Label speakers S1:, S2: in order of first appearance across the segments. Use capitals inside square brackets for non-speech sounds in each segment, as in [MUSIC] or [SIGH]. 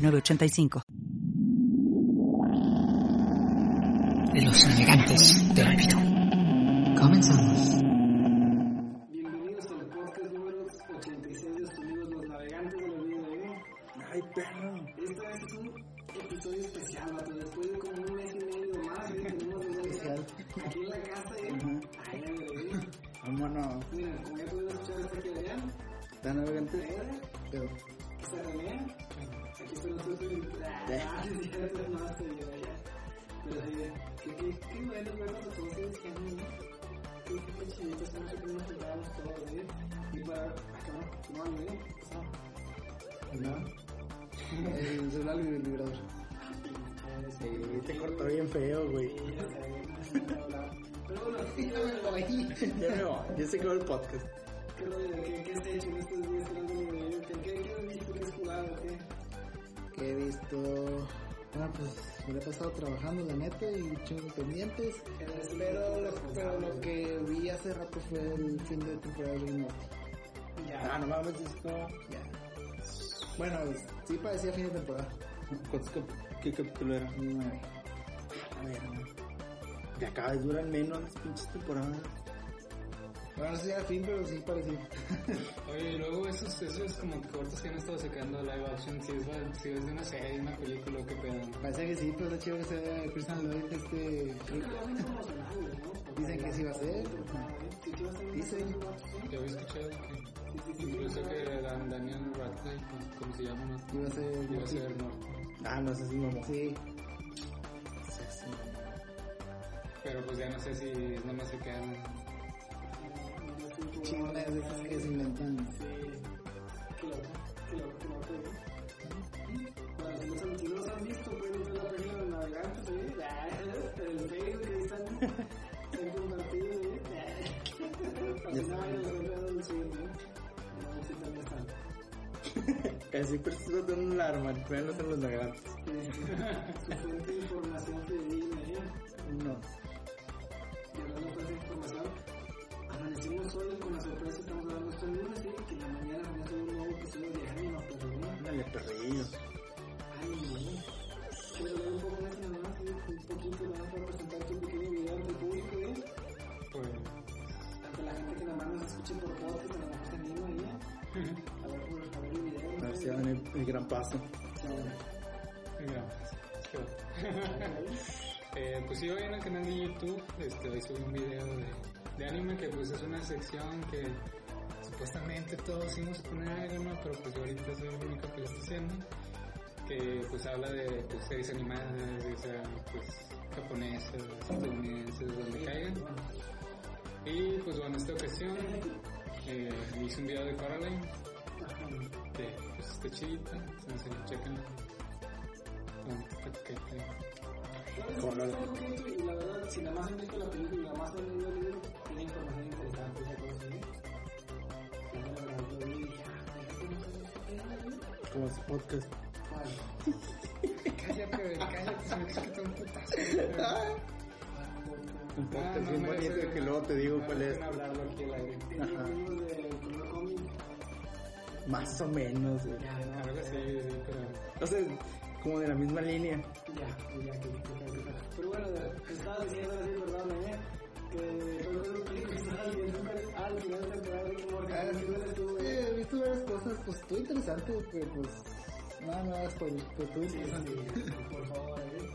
S1: 906985.
S2: Los navegantes del olvido. Comenzamos.
S3: Bienvenidos al podcast número 86 de amigos los navegantes del olvido. ¿eh?
S4: Ay, perro.
S3: Esta vez es un episodio especial, vato. Después de como un mes y medio más, ¿eh? tenemos un
S4: Especial.
S3: aquí en la casa. ¿eh? Ay, ay.
S4: Vámonos.
S3: Mira, como ya pudieron escuchar hasta que vean,
S4: ¿Está navegante? Pero,
S3: está René. Aquí estoy nosotros. Ah, estoy más serio, ya. Pero sí, qué, qué, bueno a todos ustedes que. Qué, chiditos, estamos aquí nos juntamos todos, ¿eh? Y para acabar, no, ¿eh?
S4: ¿no? El celular y el vibrador. Te cortó bien feo, güey.
S3: Pero bueno, ya me voy.
S4: Ya se acabó el podcast.
S3: ¿Qué? ¿Qué, qué hecho en estos días? ¿Qué ¿Qué, qué? ¿Qué has jugado? ¿Qué?
S4: Que he visto. Bueno, pues me he pasado trabajando, la neta, y chingos pendientes. Pero lo, pero lo que vi hace rato fue el fin de temporada de
S3: Ya.
S4: Ah, no mames, esto. Ya. Bueno, sí parecía fin de temporada.
S5: ¿Qué capítulo era?
S4: Nueve. A ver, no. Ya cada vez duran menos las pinches temporadas. Bueno, no sé si era fin, pero sí parecía. [LAUGHS]
S5: Oye, y luego esos, esos como cortos que han estado sacando live action, si es, si es de una serie, una película, o qué pedo.
S4: Parece que sí, pero está chido que sea Christian Lloyd este... Dicen que sí va a ser. Dicen.
S5: Yo había escuchado que incluso que Dan- Daniel Radcliffe, ¿cómo se llama? no?
S4: Iba a ser...
S5: Iba a ser no.
S4: Ah, no sé si mamá. Sí.
S5: Pero pues ya no sé si es nomás se quedan.
S4: Chingonas de esas que se inventan.
S3: Qué loco, qué loco, qué loco. ¿eh? Bueno, si no, se- no los han visto, pueden a la página de los navegantes, ¿eh? Ah, El Facebook, ahí están, están compartidos, ¿eh? Para que no vayan a encontrar donde siguen, ¿eh? No, sí, también están.
S4: Casi persiguiendo de un alarma, veanlos en los navegantes.
S3: Su fuente de información fidedigna, ¿eh?
S4: No.
S3: Y hablando de fuente de información, amanecimos hoy con la sorpresa, estamos hablando este lunes, ¿sí? Que en la mañana vamos a hacer un nuevo episodio de Anima, pero ¿no?
S4: Ándale, perrillo.
S3: Ay. Quiero hablar un poco más nada más, ¿sí? un poquito nada más para presentarte un pequeño video el público, ¿eh?
S5: Pues,
S3: Ante la gente que nada más nos escuche por podcast, a mejor se anima, ¿eh? A ver, por, a ver el video.
S4: A ver si dan el, el gran paso.
S5: Mira, qué bueno. [LAUGHS] Eh, pues sí, hoy en el canal de YouTube este, hoy subí un video de, de anime que pues es una sección que supuestamente todos íbamos a poner algo. Pero pues yo ahorita soy el único que lo está haciendo. Que pues habla de pues, series animadas, ya sea pues japonesas, estadounidenses, donde caigan. Y pues bueno, en esta ocasión eh, hice un video de Coraline, que pues está chidita, entonces.
S3: Está coqueto y la verdad, si nada más han visto la película y nada más han leído el libro,
S4: Como su podcast.
S5: Cállate, cállate, se me que un putazo.
S4: Un
S5: Ah,
S4: podcast
S5: no,
S4: bien
S5: no,
S4: bonito que luego te digo
S5: no,
S4: cuál es. Más o menos.
S3: Ya, no,
S5: Algo así, sí, pero...
S4: O sea, como de la misma línea.
S3: Ya, ya, que, que, que, que- Pero bueno, estaba diciendo así, perdón, ¿eh? Que todo el película estaba viendo al final de temporada de
S4: Visto varias cosas, pues estuvo interesante, pero pues nada, spoiler, pero estuvo
S3: Sí,
S4: interesante.
S3: sí, por favor, ¿eh?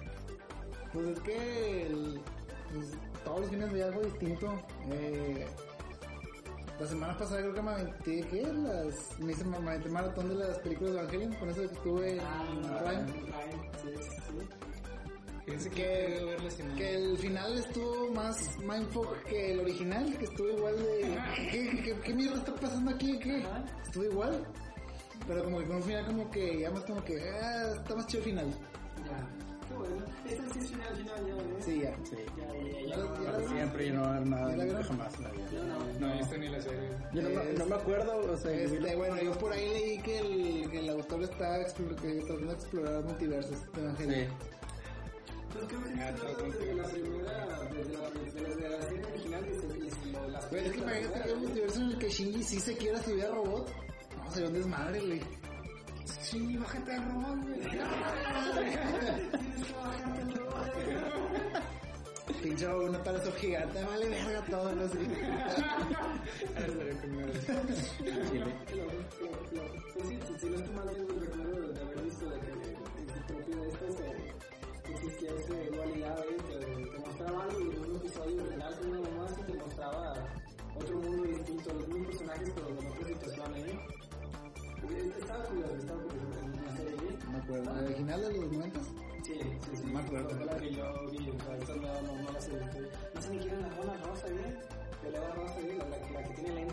S4: Pues es que el- pues, todos los fines veía algo distinto. Eh, la semana pasada creo que me aventé, ¿qué? Las, me hice me maratón de las películas de Evangelion, con eso que estuve en
S3: Ah,
S4: Prime.
S3: Prime, sí, sí, sí.
S5: Fíjense que
S4: Que- el final estuvo más mindfuck que el original, que estuvo igual de... ¿Qué, qué, qué, qué mierda está pasando aquí? ¿Qué? Estuvo igual. Pero como que con un final como que, ya más como que, ah, está más chido el final.
S3: Ya. Qué bueno. Esta sí es final, final, ya, ¿eh?
S4: Sí, ya.
S6: Sí.
S3: Ya, ya, ya.
S6: Para siempre yo no voy a ver nada
S4: ¿Ya la vieron?
S6: jamás en la vida.
S3: No.
S5: No visto ni la serie.
S6: Yo no, me- no me acuerdo, o sea,
S4: Este,
S6: lo-
S4: bueno, yo por ahí leí que el, que el autor está explor- que tratando de explorar multiversos de Evangelio.
S6: Sí.
S3: Pues creo que se trata desde la primera, desde la, desde la serie original, desde desde lo- las
S4: Pero es que imagínate que hay un multiverso en el que Shinji sí se quiera subir a robot. No, sería un desmadre, güey. Shinji, bájate al robot, güey. [LAUGHS] Pinche robot, una gigante, vale verga todo, no sé.
S3: Pues sí, si no estoy mal, tengo el recuerdo de haber visto de que su propio eh, existía esa dualidad ahí, que te mostraba algo y en un episodio final con una mamá que te mostraba otro mundo distinto, los mismos personajes pero con otra situación ahí. Porque Estaba curioso, estaba curioso en la serie. ¿eh?
S4: No me acuerdo. ¿La original de los 90?
S3: Sí, sí, sí.
S4: Me acuerdo.
S3: Fue la que yo vi, o sea, esta no, no, no la sé. No sé ni quién la rosa, ¿eh? Que ¿eh? La, que tiene ¿eh?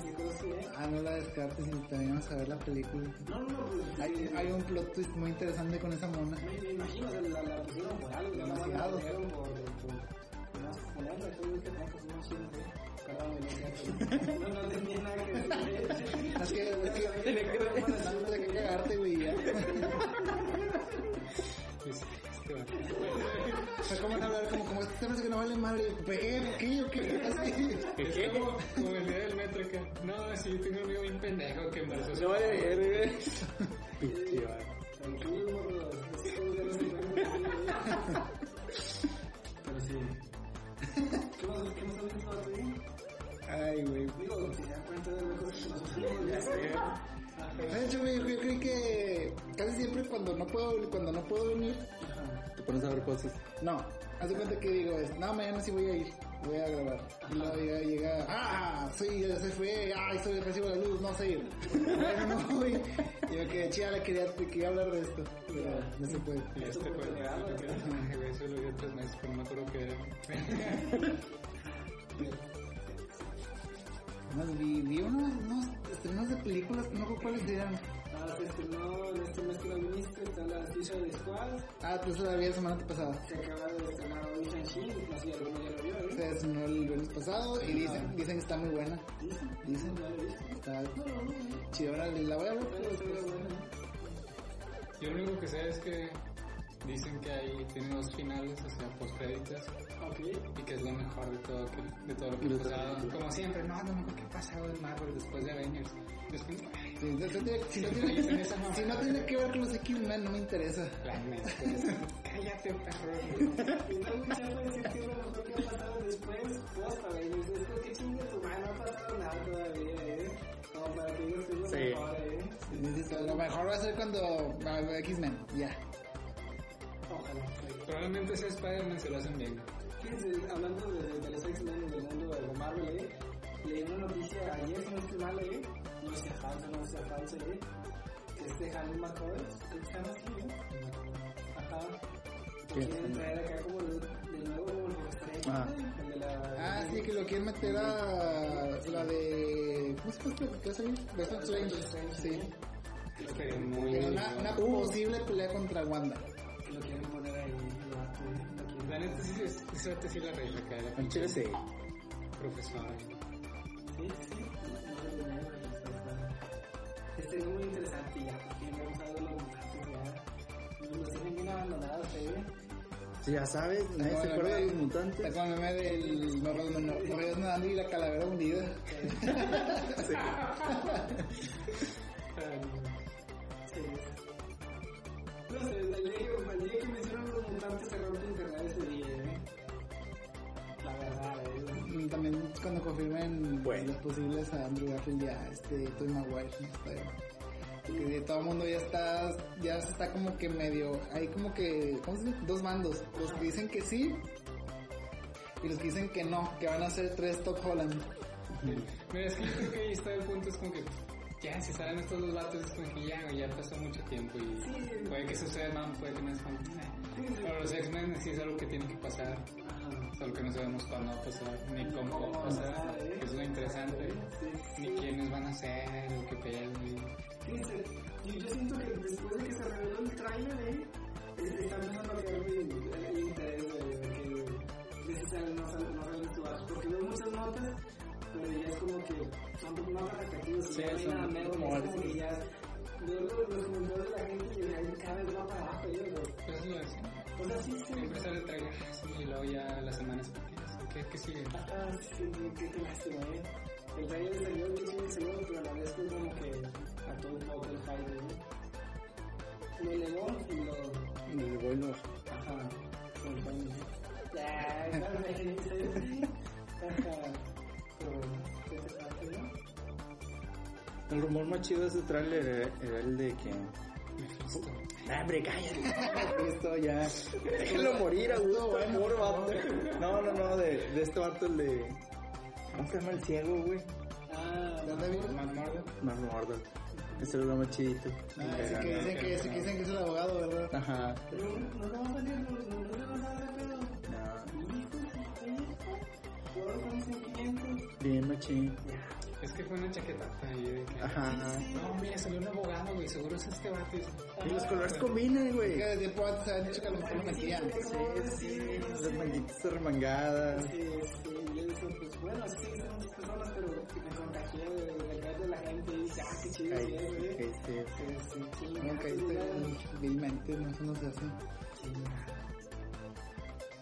S4: Ah, no la descartes y también vamos a ver la película.
S3: No, no, no, pues.
S4: Hay, hay un plot twist muy interesante con esa mona.
S3: Me, me imagino, sea, la, la pusieron por algo, la
S4: Demasiado.
S3: la pusieron por, no este no tenía nada que decir.
S4: Es que, es que, tiene que, tiene que cagarte, güey, ya.
S5: Es- este va.
S4: O sea, ¿cómo van a hablar? Como, como este tema es que no vale madre. ¿Qué? ¿Qué? ¿O qué? Así.
S5: Es como, como el día del metro que, no, sí, tengo un amigo bien pendejo que embarazó a su
S6: No vale verga.
S5: Pinche vato.
S3: Tranquilo, cosas.
S4: no. Haz de cuenta que digo, es, no, mañana sí voy a ir, voy a grabar. Y luego llega, llega, ah, sí, ya se fue, ay, soy recibo la luz, no sé ir. Bueno, no [LAUGHS] voy. Y yo que chida, quería, quería hablar de esto, pero no se puede.
S5: Y este fue el güey, eso lo vi tres meses, pero no me acuerdo qué era.
S4: Más vi, vi unos, unos estrenos de películas, no sé cuáles eran.
S3: Se no está la Suicide Squad.
S4: Ah, pues la vi la semana pasada.
S3: Se acaba de estrenar hoy Shang-Chi, no sé si alguno ya lo vio, ¿eh?
S4: Se estrenó el viernes pasado y dicen, dicen que está muy buena. Dicen,
S3: ¿Ya lo viste?
S4: está chidora, la voy a ver.
S5: Yo lo único que sé es que dicen que hay, tiene dos finales, o sea, postcréditos,
S3: Ok.
S5: y que es lo mejor de todo, que, de todo lo que ha pasado. Como siempre, no, que ha pasado en Marvel después de Avengers. Después,
S4: Sí, si, no tiene, si, no tiene, si no tiene que ver con los X-Men, no me interesa.
S5: la [LAUGHS] neta, cállate, perro.
S3: Y no mucha puede decir que es lo mejor que ha pasado después, posta, güey. Esto que chingue tu mano, no ha pasado nada todavía, ¿eh? Como para que digas que es lo mejor, ¿eh?
S4: Lo mejor va a ser cuando X-Men, ya.
S3: Ojalá.
S5: Probablemente ese Spider-Man se lo hacen bien.
S3: Hablando de, los X-Men del mundo de Marvel, ¿eh? leí una noticia ayer, si no estoy mal, ¿eh? No sea falso, no sea falso, ¿eh? que este Hank McCoy, creo que se llama así, ¿eh? Ajá. Quieren traer acá como de, de nuevo como el
S6: Ah.
S3: el de la...
S4: Ah, sí, que lo quieren meter a la de... ¿Cómo se llama que va a salir? Doctor Strange. Sí.
S5: Estaría muy...
S4: Una, una posible pelea contra Wanda.
S3: Que lo quieren poner ahí, el. Lo
S5: La neta sí, te sí la reina acá, la
S6: En Chile sí.
S5: profesora.
S3: Sí, sí, sí. Es muy interesante ya, porque me hablado de los mutantes ya. Los tienen bien abandonados, ¿eh?
S6: Si ya sabes, nadie se acuerda de los
S4: Está
S6: mutantes.
S4: con el meme del Morreos nadando y la calavera hundida.
S3: Sí. [LAUGHS] No sé, el día, que- el día que mencionan los mutantes se rompe internet ese día,
S4: También cuando confirmen
S6: Bueno.
S4: los posibles a Andrew Garfield y a este Tobey Maguire. de todo el mundo ya está, ya se está como que medio, hay como que, ¿cómo se dice? Dos bandos. Los que dicen que sí y los que dicen que no, que van a ser tres Top Holland.
S5: Mira, es que yo creo que ahí está el punto, es como que ya, si salen estos dos vatos, es como que ya, ya pasó mucho tiempo y puede que suceda, no, puede que no es como, eh. Pero los X-Men sí es algo que tiene que pasar,
S3: Ajá.
S5: Solo que no sabemos cuándo va a pasar, ni cómo va a
S3: ¿Cómo
S5: pasar, que es lo interesante, ni quiénes van a ser, o qué pedo, y...
S3: Yo, siento que después de que se reveló el trailer, ¿eh? es- está empezando a caer el, interés de, que de no salen no porque veo muchas notas, pero ya es como que son notas repetidas,
S6: Sí,
S3: ya
S6: son
S3: nada
S6: rumores.
S3: como que ya veo los, comentarios de la gente y ahí cada vez va para abajo, yo, güey.
S5: Pues es lo siempre.
S3: O sea, sí, sí.
S5: Sale el sí, y luego ya las semanas siguientes, ¿qué, qué sigue?
S3: Ah, sí, qué, lástima, ¿eh? El trailer salió el 15 de segundo, pero a la vez fue como que a todo un poco el hype, ¿no? Lo elevó y lo...
S6: Me llegó y lo-
S3: Ajá. Con el baño. Ya, claro, me. Ajá. Pero,
S6: El rumor más chido de ese tráiler era, era el de que... Ah, hombre, cállate. Esto ya. Déjenlo morir, a gusto, vato. No, no, no, de, de este vato, el de. ¿Cómo se llama el ciego, güey?
S3: Ah.
S6: Más Mordor. Ese era lo más chidito.
S4: Ah, ese que dicen que, ese que dicen que es el abogado, ¿verdad?
S6: Ajá.
S3: pero no le va a salir, no, no, no le va a dar de pedo.
S6: No, bien machín.
S5: Es que fue una chaquetata ahí de que...
S6: Ajá.
S5: No, mira, salió un abogado, güey, seguro es este vato.
S6: Y los colores combinan, güey.
S4: Que de antes habían dicho que a lo mejor lo metían.
S6: Sí, sí. Las manguitas remangadas.
S3: Sí, sí, y eso, pues bueno, sí, son muchas personas, pero me contagié de, de, de, la gente y dice, ah, qué chido,
S6: Ay,
S3: sí,
S6: sí, sí.
S3: Sí, sí, sí,
S4: No caíste vilmente, no, eso no se hace.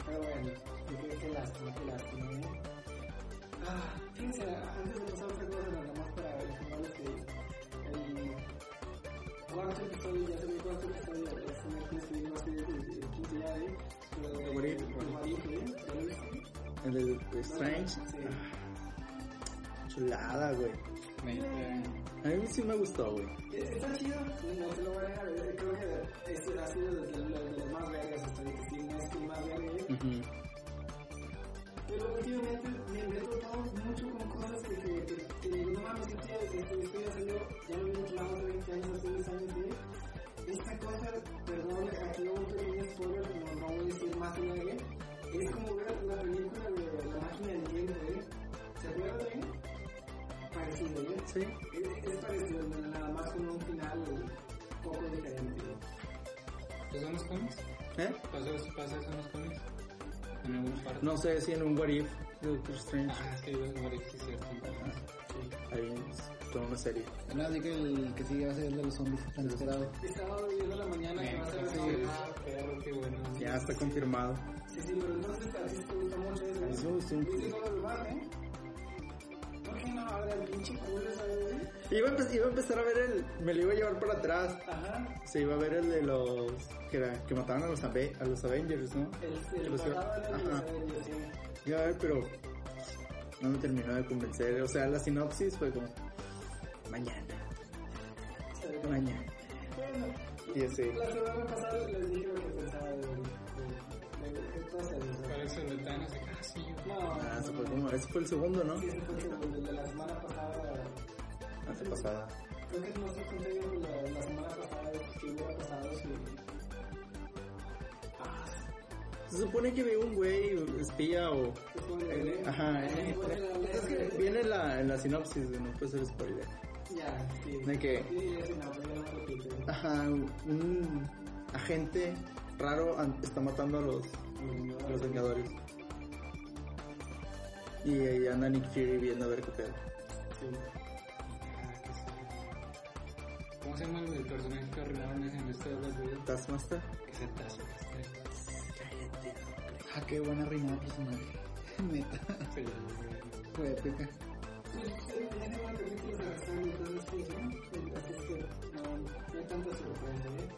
S3: Pero bueno, qué, qué lástima, qué lástima, ¿eh? Ah, fíjense, antes de pasar a otra cosa, nada más para informarles que el cuarto episodio, ya se el cuarto episodio, es un episodio más que el quince ya, ¿eh? Pero de ¿eh? ¿Ya viste?
S6: El de de Strange.
S3: Sí.
S6: Chulada, güey.
S5: Me, eh,
S6: A mí sí me gustó, güey.
S3: Está chido, no te lo voy a dejar, eh, creo que este ha sido de, de, de los más vergas hasta es que el más verga, ¿eh?
S6: Ujú.
S3: Pero últimamente me me he topado mucho con cosas que, que, que, que digo, no mames, tío, esto, esto ya salió, ya lo vimos más de 20 años, hace 10 años de esta cosa, perdón, aquí hubo un pequeño spoiler, no, no voy a decir más de es como ver la película de la máquina del tiempo, ¿eh? ¿Se acuerdan, eh? Parecido, ¿eh?
S6: Sí.
S3: Es, es parecido, nada más con un final poco diferente.
S5: ¿Los los cómics?
S6: ¿Eh?
S5: ¿Pasa, pasa eso en los cómics? En alguna parte.
S6: No sé si en un What If de Doctor Strange.
S5: Ah, sí, yo no sí, es cierto. Sí.
S6: Ahí es toda una serie.
S4: Nada, así que el que sigue va a ser el de los zombies, tan esperado.
S3: El sábado 10 de la mañana que va a ser
S5: Sí,
S3: el
S5: ah, perro, qué bueno.
S6: Ya está confirmado.
S3: Sí, sí, pero entonces a ti te gusta mucho eso.
S6: Gustó un
S3: ¿Viste cómo lo van, eh?
S6: Iba a, empe- iba a empezar a ver el. Me lo iba a llevar para atrás.
S3: Ajá.
S6: Se iba a ver el de los. que, era, que mataban a los, Ave- a los Avengers, ¿no?
S3: El,
S6: los iba-
S3: pasado era el de
S6: Ajá.
S3: los Avengers, sí.
S6: Iba a ver, pero. No me terminó de convencer. O sea, la sinopsis fue como. Mañana, mañana.
S3: Bueno,
S6: Y así.
S3: la semana pasada les dije lo que pensaba de,
S5: sí.
S3: No,
S6: Ah, ese fue, como, ese fue el segundo, ¿no?
S3: Sí, ese fue el segundo, el de la semana pasada.
S6: Antepasada.
S3: Creo que no se conté la, la semana pasada que hubiera pasado si. Ah,
S6: Se supone que ve un güey espía o. Ajá, eh, es que viene en la, en la sinopsis, no puede ser spoiler.
S3: Ya, sí.
S6: ¿De qué?
S3: Sí, no, no.
S6: Ajá, un agente raro está matando a los, a los Vengadores. Y ahí anda Nick Fury viendo a ver qué pedo.
S5: Ah, sí. ¿Cómo se llama el el personaje que arruinaron en este de las vidas?
S6: Taskmaster.
S5: Que se tazo.
S4: Ah, qué buena rima personaje. [LAUGHS] Neta,
S5: Sí,
S4: fue épica.
S3: ¿no? Es no, no hay tanta sorpresa, ¿eh?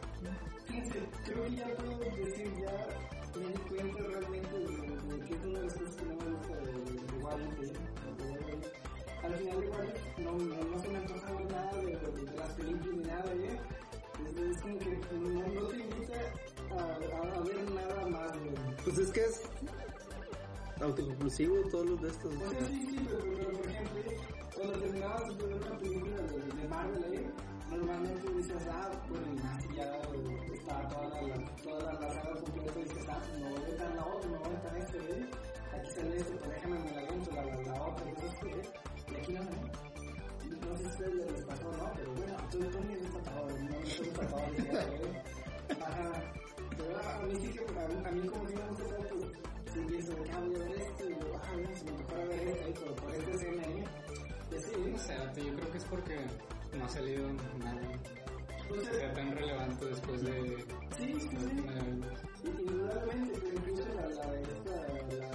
S3: Fíjense, creo que ya puedo decir, ya me di cuenta realmente de, que es una de las cosas que no me gusta de, de ¿eh? Al final de Wallet no, no, se me antoja nada de, de, las películas ni nada, ¿eh? Es, es como que no, no te invita a, ver nada más,
S6: Pues es que es autoconclusivo todos los de estos.
S3: O sí, sí, pero, pero, por ejemplo, cuando terminabas de ver una película de, Marvel, ahí, normalmente dices, ah, bueno, y más ya está toda la, toda la, saga completa y dices, ah, pues me voy a meter la otra, me voy a meter este, ¿eh? Aquí sale esto, pues déjame me la aviento, la, la, otra, y cosas así, ¿eh? Y aquí no, ¿eh? No sé si ustedes les pasó no, pero bueno, tú, tú ni eres tatuador, no, no eres tatuador, ¿eh? Ajá. Pero a mí sí que, a mí, a mí como si me gusta pues, si pienso de ah, voy a ver esto, y yo, ah, bueno, si me tocara ver esto, ahí, por, esta escena ahí, y así, ¿eh?
S5: O sea, yo creo que es porque no ha salido nada
S3: sea,
S5: tan relevante después de...
S3: Sí, sí, sí. Indudablemente, pero incluso la, la, esta, la,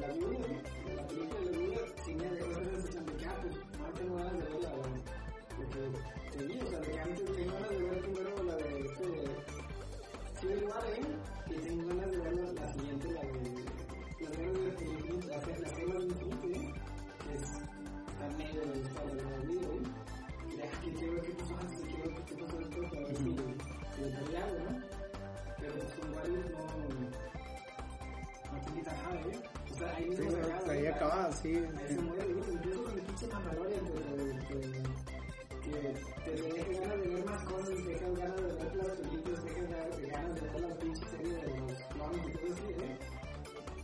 S3: la viuda, la película de la viuda, sí me dejó esa sensación de que, ah, pues, ahora tengo ganas de ver la, lo que te vi, o sea, de que antes tengo ganas de ver primero la de este, Civil War, ¿eh? Y tengo ganas de ver la, la siguiente, la de, guerras de Infinito, las, las gemas de Infinito, ¿eh? Que es, medio de esta, de la vida, ¿eh? Que quiero ver qué pasó pelearon, ¿no? Pero con Warriors no. No te quitan nada, ¿eh? O sea, ahí
S6: Sí,
S3: mismo se
S6: o
S3: acaba.
S6: ahí
S3: ¿no?
S6: acaba, sí.
S3: Ahí se muere, ¿no? Incluso con el pinche Mandalorian, que, que, que te deja ganas de ver más cosas, te dejan ganas de ver las películas, te dejan ganas de ver la pinche serie de los clones y todo así, ¿eh?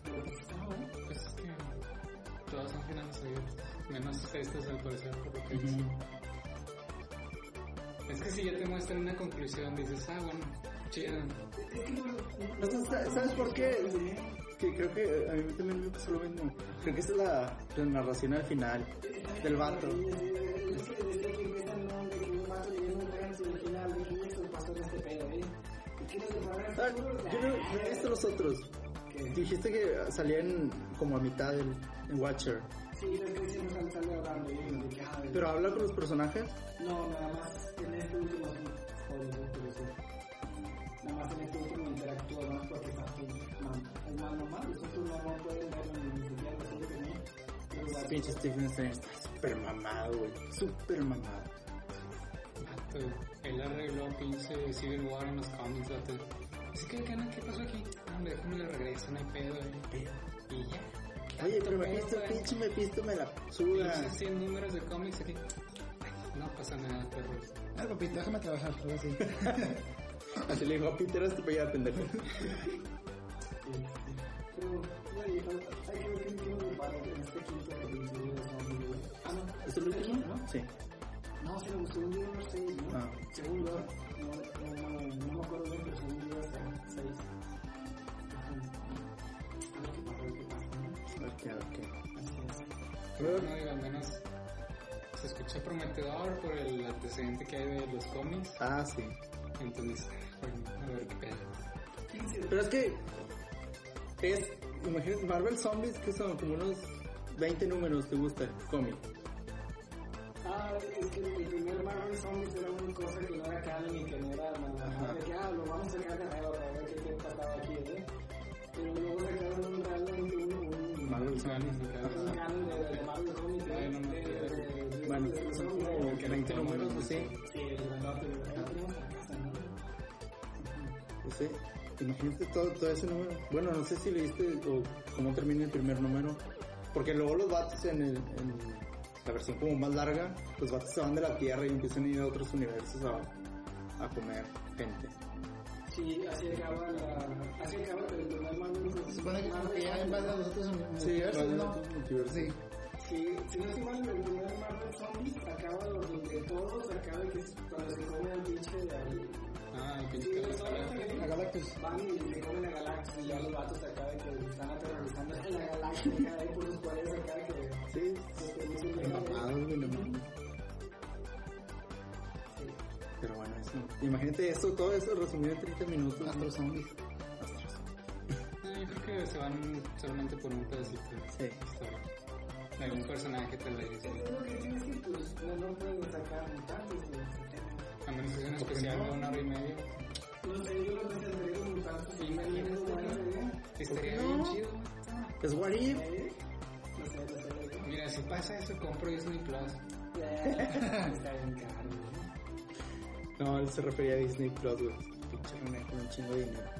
S3: Pero pues está bueno.
S5: Es que todas son finales abiertos, menos estas al parecer, por lo que. Es que si ya te muestran una conclusión, dices, ah, bueno, chido.
S3: No.
S6: ¿Sabes por qué? Que creo que a mí también me pasó lo mismo. Creo que esa es la, la narración al final del vato. Ah, Yo no, no he visto los otros. Dijiste que salían como a mitad del en Watcher.
S3: Sí, ah,
S6: Pero habla con los personajes.
S3: No, nada más en este último sí. Joder, no, pero sí. Nada más en este último interactúa más porque está mamá. Es más normal, eso tú no, no puedes verlo ni siquiera lo sientes, ¿no? Pero la
S6: Pinche Stephen Strange está súper mamado, güey. Súper mamado.
S5: Él arregló pinche Civil War en los cómics, vato. Así que, ¿qué, qué pasó aquí? No, hombre, déjame le regreso, no hay pedo, eh. Y ya.
S6: Oye, pero
S5: Tanto
S6: Mephisto,
S5: güey.
S6: pinche Mephisto me la suda.
S5: Pinches 100 números de cómics aquí. No pasa nada, perros.
S4: Ah, papito, déjame trabajar, algo así. [LAUGHS]
S6: Así le dijo a Peter, este para allá, pendejo.
S3: Ver qué qué.
S6: ¿Es el último?
S3: ¿no?
S6: Sí.
S3: No, se me gustó un libro 6, ¿no?
S6: Ah.
S3: Según yo, no, no, no, no me acuerdo bien, pero según yo hasta 6. A ver qué pasa, a ver qué. Así es.
S5: No, digo, al menos escucha prometedor por el antecedente que hay de los cómics.
S6: Ah, sí.
S5: Entonces, bueno, a ver qué pedo.
S6: Pero es que es, imagínate, Marvel Zombies, que son como unos 20 números, ¿te gusta el cómic?
S3: Ah, es que el primer Marvel Zombies era una cosa que no era canon y que no era nada. De que, ah, lo vamos a sacar de nuevo para ver qué, pasaba aquí, ¿eh? Pero luego sacaron un realmente un, un,
S6: Marvel Zombies.
S3: un canon de, de Marvel ¿eh?
S5: Bueno, no
S6: son como
S3: ¿eh?
S6: que 20 números,
S3: en la casa, ¿no?
S6: No sé, imagínate todo, todo ese número. Bueno, no sé si leíste o cómo termina el primer número. Porque luego los vatos en, el, en la versión como más larga, los vatos se van de la Tierra y empiezan a ir a otros universos a, a comer gente.
S3: Sí, así acaba la... Así acaba el primer
S4: Se supone que ya invade a los otros
S6: Sí,
S4: universos, ¿no? Sí.
S3: Sí, si no estoy mal, el primer Marvel Zombies acaba donde todos acaba que es cuando se come al pinche al...
S5: Ah, el
S3: Sí,
S5: pinche
S3: los
S5: Galactus.
S3: zombies
S4: A Galactus.
S3: van y se comen a Galactus y ya los vatos acá de que están aterrorizando a la galaxia acá ahí por sus paredes acá de que...
S6: Sí,
S3: que que-
S6: mames. Pero bueno, eso. Imagínate eso, todo eso resumido en 30 minutos.
S4: Astro Zombies.
S5: Ah, yo creo que se van solamente por un pedacito
S6: Sí.
S5: de. De algún personaje tal vez.
S3: Lo que tienes que pues no, no pueden sacar ese tema.
S5: A menos que sea un especial de una hora y media.
S3: No sé, yo lo presentaré como mutantes y imagínate
S5: Estaría
S6: no?
S5: bien chido.
S6: Es What If.
S3: No sé, no sé.
S5: Mira, si pasa eso, compro Disney Plus.
S3: Está bien caro, ¿no?
S6: Él se refería a Disney Plus, güey. Pinche un chingo de dinero.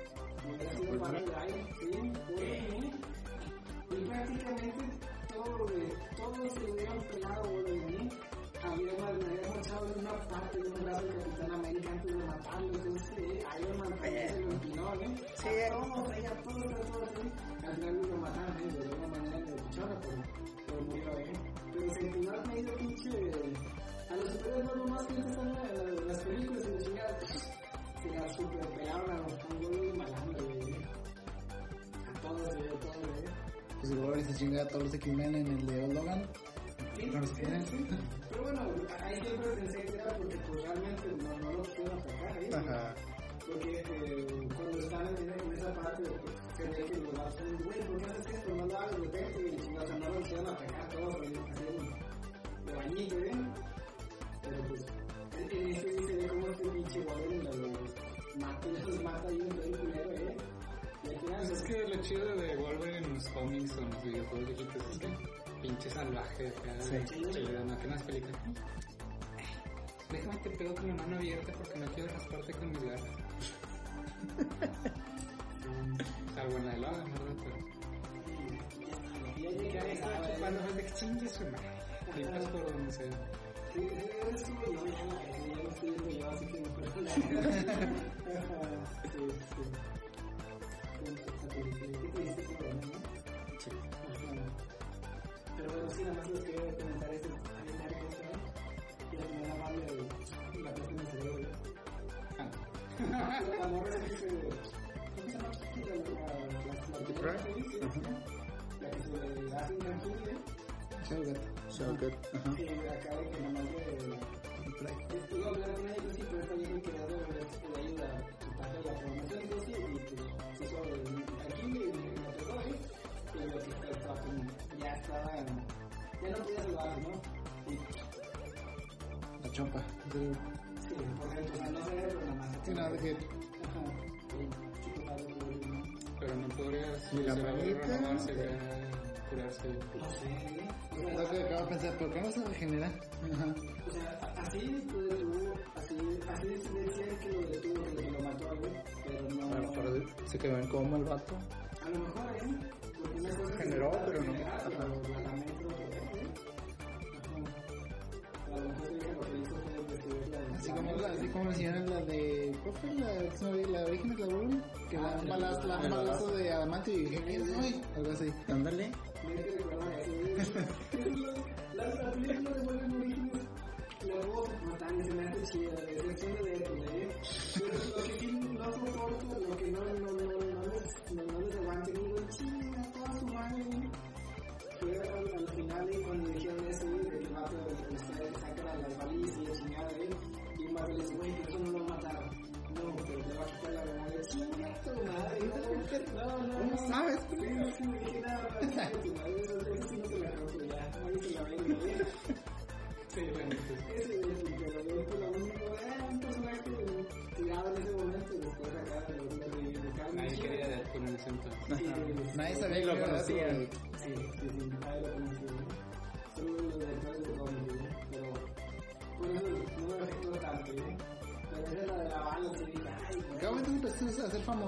S3: Hubiera sido para el aire, ¿sí? ¿eh? Y prácticamente todo, de, todos se hubieran pelado Wolverine, ¿eh? había me había mochado en una parte de un brazo del Capitán América antes de matarlo, entonces eh, Iron Man también se lo empinó, ¿eh?
S6: Sí,
S3: todos, ahí, a todos, a todos. Al final lo mataron, ¿eh? De alguna manera de luchona, pero, pero murió, ¿eh? Pero se empinó pinche... A los superhéroes no nomás que están en, la- en las películas y la chingada, se la super pelaron a los pongolos malandro,
S4: Pues igual se chinga a todos los X-Men en el de Old Logan.
S3: Sí,
S4: No
S3: sí,
S4: quieren.
S3: Pero bueno, ahí siempre pensé que era porque pues realmente no, no lo quiero atacar ahí.
S6: Ajá.
S3: Porque eh, cuando están en, en esa parte, pues, se ve que los vatos son, güey, ¿por qué haces esto? No lo hagas de repente y chingados, no lo quisieron atacar todos ahí, así de- bañito, ¿eh? Pero pues, en, en este se ve como este pinche Wolverine los mata, los mata ahí un culero, ¿eh?
S5: Pues es que lo chido de Wolverine en los cómics o en los videojuegos es que pinche salvaje
S6: Sí.
S5: chido, no que en las películas. Déjame te pego con la mano abierta porque no quiero rasparte con mis garras. Salvo en la Logan, ¿verdad? Pero
S3: ya
S5: estaba chupando de que chingue su madre. Limpas por donde sea.
S3: Sí, eres tú, no, ya, ya lo estoy viendo yo, así que me perdón. Sí, sí. ¿Qué te dice que. Pero bueno, sí, nada más les quería comentar este ¿no? Y la madre la puesta en el cerebro.
S5: Ah,
S3: La morra que se... ¿Cómo se llama? La, la, la, la, primera. La que se le hace intangible.
S4: Shougat.
S6: Shoukat, ajá.
S3: De que nada más le... Iba a hablar con ella, pues sí, pero vieja quería devolver la ayuda, la programación, sí, y aquí y veo que estaba como, ya estaba, ya no podía ¿no? Y
S4: La chompa. Sí,
S3: sí, por ejemplo, o sea, no nada más.
S4: Sí, nada, de que
S3: Ajá, y chico padre, ¿no?
S5: Pero no podrías
S6: ¿Y la manita?
S3: Sé, o
S4: es lo que acabo de pensar, ¿por qué no se regenera? Ajá.
S3: o sea, así lo detuvo, así, así decían que lo detuvo, que lo mató a güey, pero no...
S6: A lo mejor se quedó en coma el vato.
S3: A lo mejor, ¿eh? Porque una cosa es
S6: Generó, pero no. Ajá.
S3: se
S4: Así como, la, así como mencionaron la de. ¿Cuál fue la, se la origen de la? Que
S3: Ah,
S4: la un balazo, de adamante y dije, ¿quién soy? Algo así.
S6: Ándale. [LAUGHS]
S3: Me recuerda eso, ¿eh? La la película de Wolverine Origins, la voz no tan se me hace chida,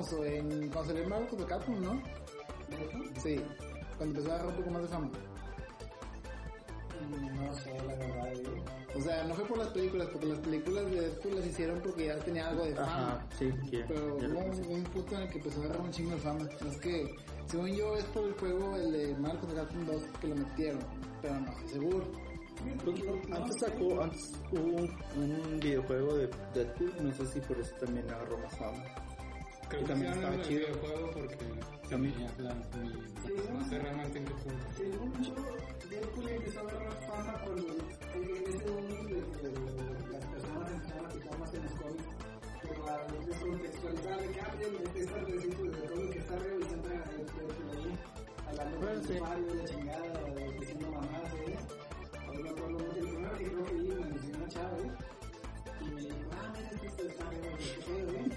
S4: famoso? En, cuando salió Marvel contra Capcom, ¿no? Sí. Cuando empezó a agarrar un poco más de fama.
S3: No sé, la verdad, ¿eh?
S4: O sea, no fue por las películas, porque las películas de Deadpool las hicieron porque ya tenía algo de fama.
S6: Ajá, sí, que
S4: Pero hubo un, un punto en el que empezó a agarrar un chingo de fama. Es que, según yo, es por el juego, el de Marvel contra Capcom 2, que lo metieron. Pero no estoy seguro.
S6: Antes sacó, antes hubo un, un videojuego de Deadpool, no sé si por eso también agarró más fama.
S5: Creo que
S6: también estaba chido.
S5: videojuego porque
S6: También.
S5: tenía la, mi, no sé realmente en qué punto.
S3: Según yo, Deadpool empezó a agarrar fama cuando en ese momento de que las personas empezaron a fijar más en los cómics, pero a descontextualizar de hablen de este recinto de cómic que está revisando a Deadpool ahí, hablando
S6: Bueno, sí.
S3: Mario, la chingada, diciendo mamás, ¿eh? A mí me acuerdo mucho, el primero que creo que vi me mencionó una chava, ¿eh? Y me dijo, ah, mira, este está bueno, qué pedo, ¿eh?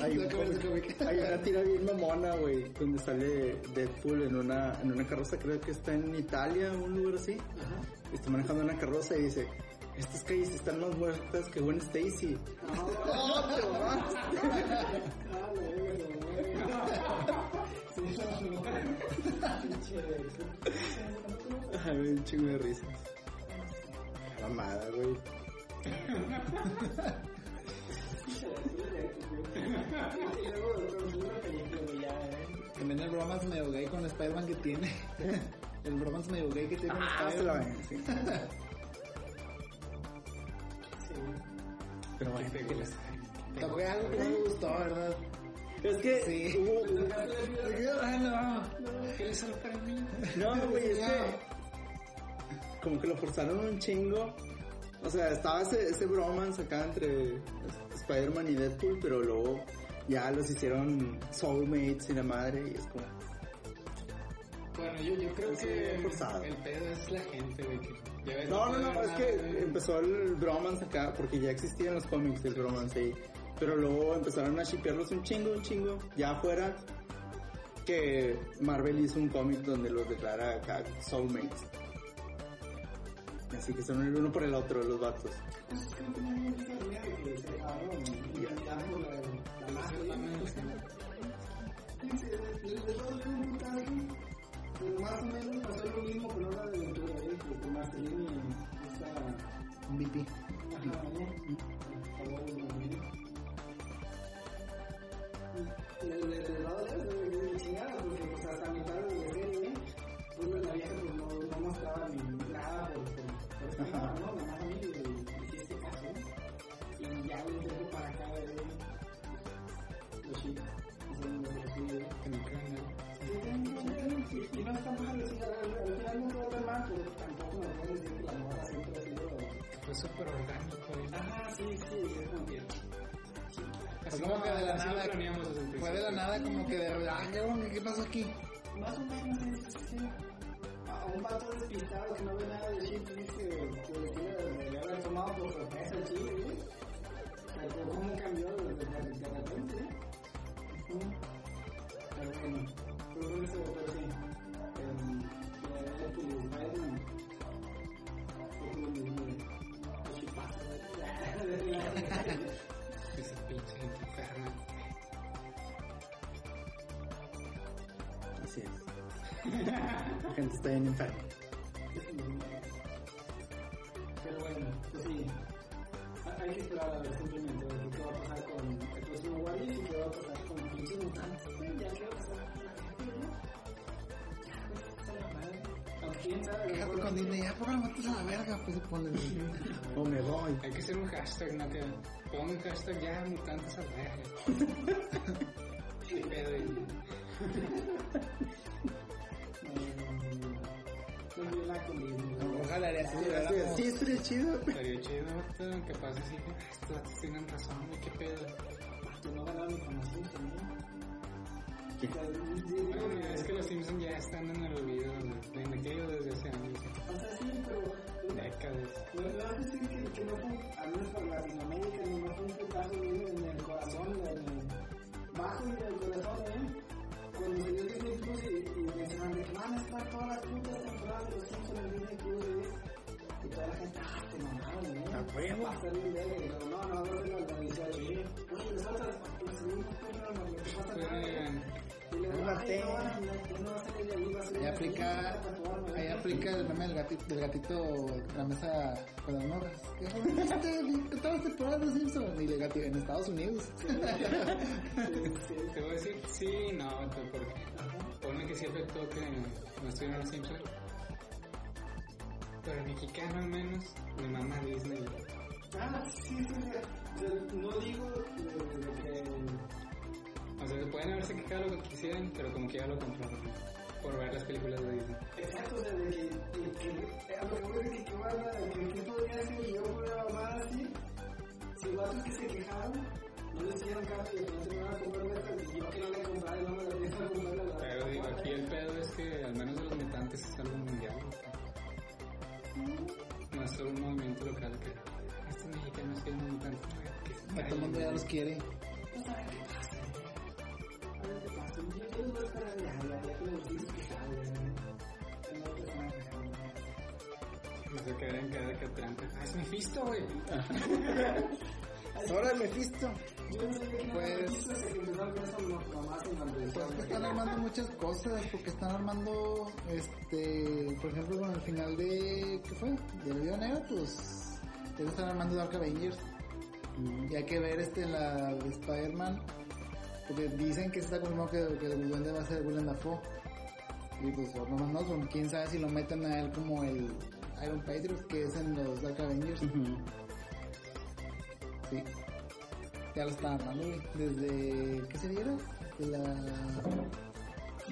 S6: Hay un cómic- hay una tira bien mamona, güey, donde sale Deadpool en una, en una carroza, creo que está en Italia un lugar así. Está manejando una carroza y dice, estas calles están más muertas que Gwen Stacy.
S3: Verga, no, no. Pinche,
S6: Ay, un chingo de risas. [LAUGHS] Mamada, güey. [LAUGHS]
S3: Y luego, película, ya, eh.
S4: También el bromance medio gay con Spider-Man que tiene. [LAUGHS] El bromance medio gay que tiene con
S6: Ah,
S4: Spider-Man.
S6: ven, sí.
S3: Sí.
S6: Pero bueno,
S5: ¿Qué te
S6: ¿qué les-?
S4: Tampoco algo que no me gustó, ¿verdad?
S6: Es que
S4: Sí.
S6: hubo,
S4: Me quedé hablando.
S5: ¿Qué le salió para mí?
S6: No, güey, es que como que lo forzaron un chingo. O sea, estaba ese, ese bromance acá entre Spider-Man y Deadpool, pero luego ya los hicieron soulmates y la madre y es como...
S5: Bueno, yo, yo creo que
S6: forzado.
S5: el pedo es la gente, güey. que ya ves,
S6: No, no, no,
S5: haber
S6: es que empezó el bromance acá, porque ya existían los cómics del bromance ahí. Pero luego empezaron a shipearlos un chingo, un chingo. Ya afuera, que Marvel hizo un cómic donde los declara acá soulmates. Así que son el uno por el otro, los vatos.
S3: Sí, les les va a doler un pero más o menos pasó lo mismo con de Aventura, que con Marcelín y esta...
S4: Un.
S3: Ajá, ¿no?
S5: Súper orgánico, güey.
S3: Ajá, sí, sí, es como que...
S5: Así
S4: como que de la nada- Fue de la nada como que de ah, ¿qué pasó aquí?
S3: Más o menos es sí. A un vato despistado que no ve nada de chip
S4: se ponen.
S6: O me voy.
S5: Hay que hacer un hashtag, ¿no? Que ponga un hashtag ya mutantes a. Qué pedo,
S3: No, no, no, no. No con.
S4: Ojalá haría así,
S6: Sí, estaría chido.
S5: Estaría chido, que pase así. que, "Ah, Estos tienen razón, güey, qué pedo.
S3: Que no ganaron información también.
S6: ¿Quién?
S3: O sea, digo,
S5: Bueno, es que los Simpsons ya están en el olvido, en aquello desde hace años,
S3: O sea, sí, pero
S5: décadas.
S3: Vas a decir que, que no fue, al menos para Latinoamérica, no fue un putazo en el corazón, en el bajo y en el corazón, ¿eh? Cuando se dio Disney Plus y, y mencionaron de que van a estar todas las putas temporadas de los Simpsons en Disney Plus, ¿eh? Y toda la gente, ah, te mamaron, ¿eh?
S6: A huevo.
S3: Va a y luego, no, no, la 18, ¿eh? Oye, les falta, pues, según no, no, no, les falta
S5: Pues,
S3: nada,
S5: oigan,
S3: Y luego,
S4: Una
S3: ay,
S4: T.
S3: no, van
S4: aplica, el meme del gatito, del gatito, la mesa con las morras. ¿Qué? [LAUGHS] Todas temporadas de Simpsons. Y el gatito en Estados Unidos.
S5: te voy a decir sí y no, porque ponme que sí afectó que no estuvieron los Simpsons. Pero el mexicano al menos, mi mamá Disney.
S3: Ah, sí, sí, sí. O sea, no digo de que...
S5: O sea, se pueden haberse quejado lo que quisieran, pero como que ya lo compraron por ver las películas de Disney.
S3: Exacto, o sea, de que... de que a lo a decir que van a... que, que podría hacer yo por una mamada así. Si vatos que se quejaron en casa y al final se me van a comprar y yo que no le compraba y no me la pienso comprar la
S5: Pero digo, aquí el pedo es que al menos de los mutantes es algo mundial. No es solo un movimiento local que estos mexicanos quieren un mutante. Que
S4: Todo el mundo ya los quiere.
S5: No se queden cada que trampa. Ah, es Mephisto, güey.
S4: Ahora Mephisto. Pues, pues que están armando muchas cosas, porque están armando, este, por ejemplo, con el final de, ¿qué fue? De Viuda Negra, pues, ya están armando Dark Avengers. Y hay que ver este, la de Spider-Man, porque dicen que se está confirmado que, que el duende va a ser Willem Dafoe. Y pues, por lo menos, bueno, quién sabe si lo meten a él como el Iron Patriot, que es en los Dark Avengers. Sí. Ya lo están armando, güey. Desde. ¿Qué sería? De la.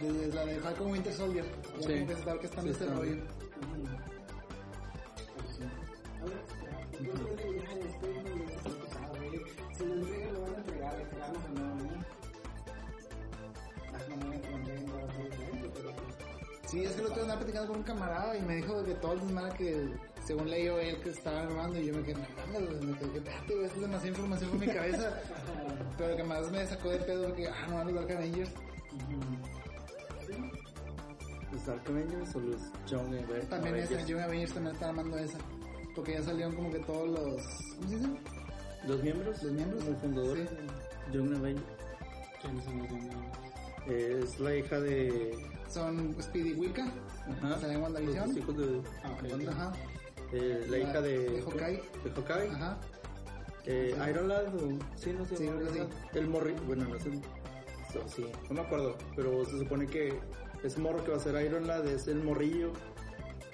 S4: Desde la de Falcon Winter Soldier. Ya
S6: Sí.
S4: como que se están en
S6: Sí,
S4: este rollo.
S3: Si
S4: Sí, es que el otro andaba platicando con un camarada y me dijo que todo el desmadre que según leyó él que estaba armando y yo me quedé, no me quedé, espérate, güey, esto es demasiada información por mi cabeza. [LAUGHS] Pero lo que más me sacó de pedo fue que, ah, no, los Dark Avengers.
S6: ¿Los Dark Avengers o los Young Avengers?
S4: También esa, Young Avengers también está armando esa. Porque ya salieron como que todos los. ¿Cómo se dice?
S6: ¿Los miembros?
S4: Los miembros.
S6: Como fundador.
S4: Sí.
S6: Young Avengers.
S5: ¿Quiénes son los Young
S6: Es la hija de...
S4: Son Speedy Wicca.
S6: Ajá.
S4: En WandaVision.
S6: Los hijos de...
S5: Ah, ok.
S4: Ajá.
S6: eh, la,
S4: La-
S6: hija de...
S4: de Hawkeye.
S6: De Hawkeye.
S4: Ajá.
S6: Eh, Iron Lad o... Sí, no sé.
S4: Sí, que sí.
S6: El morri... Bueno, no sé... so- sí, no me acuerdo. Pero se supone que ese morro que va a ser Iron Lad es el morrillo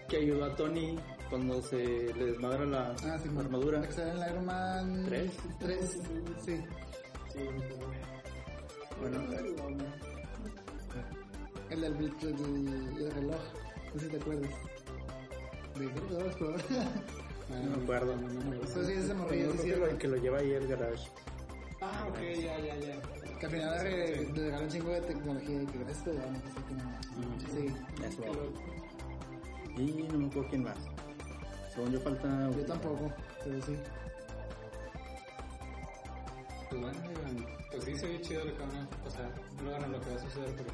S6: que ayudó a Tony cuando se le desmadra la,
S4: Ah, sí,
S6: la armadura.
S4: Que sale en Iron Man.
S6: ¿Tres?
S4: Tres, sí.
S6: Bueno,
S4: El del, del, del- del reloj. No sé si te acuerdas. De creo que pero- [LAUGHS]
S6: no me acuerdo. No, me acuerdo.
S4: Eso sí, ese morrillo,
S6: Creo
S4: sí,
S6: que lo, que lo lleva ahí al garage.
S5: Ah, ok, ya, ya, ya.
S4: Que al final le, le regaló un chingo de tecnología y que gracias te damos. Así como. Sí.
S6: Eso. Y no me acuerdo quién más. Según yo falta...
S4: Yo tampoco, pero sí.
S5: Pues bueno, pues sí se ve chido lo que van a pasar. Bueno, lo que va a suceder, pero.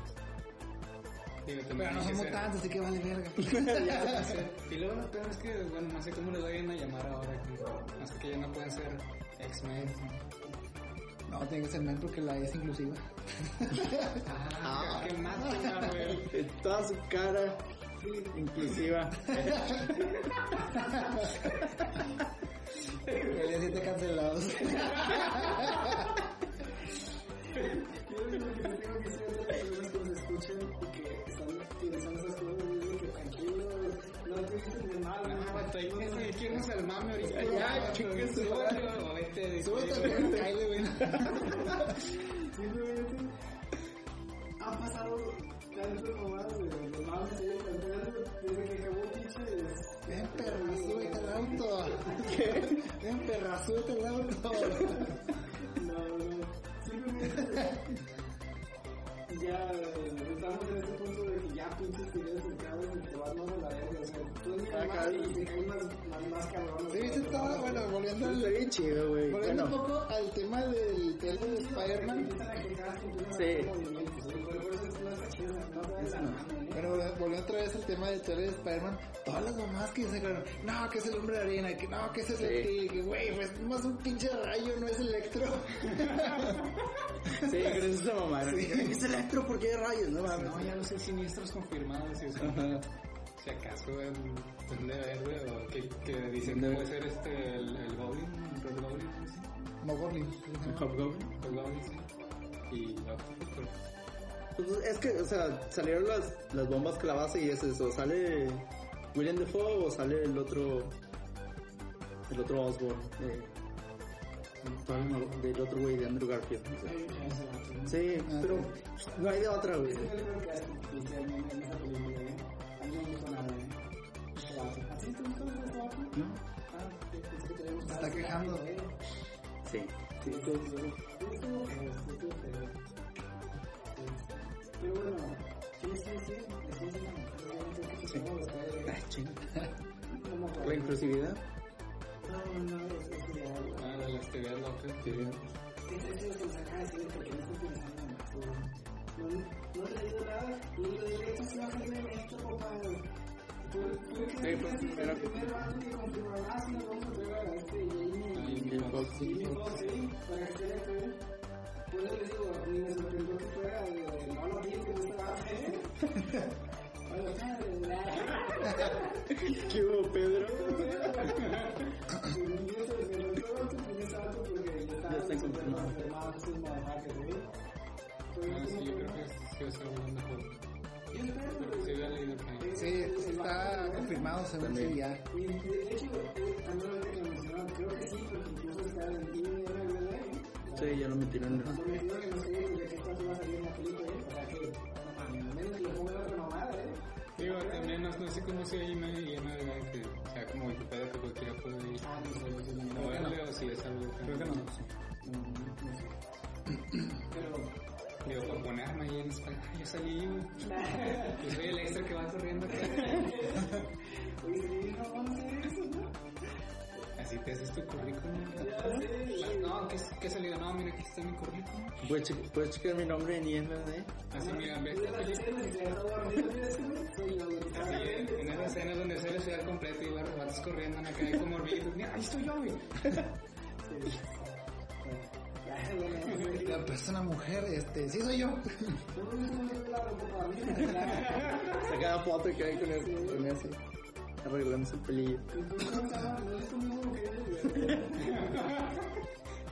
S4: Pero no somos tantos, así que vale verga. [LAUGHS]
S5: Ya. Y luego lo peor es que, bueno, no sé cómo les vayan a llamar ahora. Que, sé que ya no pueden ser X-Men.
S4: No, tiene que ser men porque la es inclusiva.
S5: Ah, que maten a Marvel.
S6: En toda su cara inclusiva.
S4: El día 7 cancelados.
S3: Yo tengo que No,
S5: vato, hay que seguirnos al mame ahorita.
S6: Ya, chingue su madre.
S5: Vete,
S4: Súbete Kyle, güey.
S3: Simplemente ha pasado tantas mamadas de de mames en el desde que acabó pinche
S4: Ven, perra, súbete al auto. Ven, perra, súbete al auto. [LAUGHS]
S3: No, no. Simplemente ya estamos en este punto de que ya pinches se caben y te vas más más más, más, más cabrón.
S4: Sí, sí, estaba, bueno, volviendo al,
S6: bien chido, güey.
S4: volviendo
S6: Bueno,
S4: un poco al tema del trailer de Spider-Man.
S6: Sí.
S3: Pero
S4: volviendo otra vez al tema del trailer de Spider-Man, todas las mamás que sacaron, no, que es el hombre de arena, que no, que es el
S6: Sí.
S4: Electro, que güey, pues más un pinche rayo, no es electro.
S6: sí, gracias a esa mamá. Es electro porque hay rayos, no mames.
S5: No, ya los sé siniestros confirmados. Y eso. Si acaso el Duende Verde o que, que dicen que puede ser este el, el Goblin, Red Goblin, no sé.
S4: Mogorli.
S6: Hobgoblin.
S5: El Goblin, sí. Y pero
S6: Pues es que, o sea, salieron las, las bombas clavadas y es eso. Sale William Defoe o sale el otro. El otro Osborn. eh, del otro güey de Andrew Garfield. Sí, pero no hay de otra, güey.
S3: Así te gustó el
S6: aquí.
S3: Ah, es que.
S4: Está quejando.
S6: Sí.
S3: Sí. Pero bueno,
S6: sí, sí,
S3: sí, eso es
S6: ¿La inclusividad?
S3: No, no, es estudiar.
S5: Ah,
S6: la
S3: es que no. No, no he leído nada, lo si a. Fue fue que
S6: Sí, pues,
S3: el
S6: primero que-
S3: primer vato que confirmó, ah, sí, nos vamos a traer a este
S6: sí.
S3: Que no ¿eh?
S6: Está confirmado.
S5: Ah,
S4: según
S6: También.
S4: sí ya.
S3: Y eh, sí,
S6: ya lo metieron
S3: no sé de qué tanto va a salir en la película, ¿eh? O sea que, no ¿eh?
S5: No, no cómo sea como Wikipedia que cualquiera puede ir
S3: Ah, no sé, no sé, no sé.
S5: a verle o si es algo que...
S6: Creo que no.
S3: Pero,
S5: "Ay, yo salí, güey. Yo soy el extra que va corriendo acá.
S3: oye, sí, no vamos a hacer eso, ¿no?
S5: Así te haces tu currículum. No, ¿qué, qué salido? No, mira, aquí está mi currículum.
S6: ¿Puedes, che- puedes checar mi nombre en IMDb?
S5: Así, mira, ve esta
S3: las
S5: película. Así, en esas escenas donde sale la ciudad completa y los vatos corriendo en la calle como hormiguitos. Mira, ahí estoy yo, güey. [LAUGHS]
S4: La persona mujer, este, sí soy yo.
S6: Saca la foto y queda ahí con él, con él así, arreglándose el pelillo.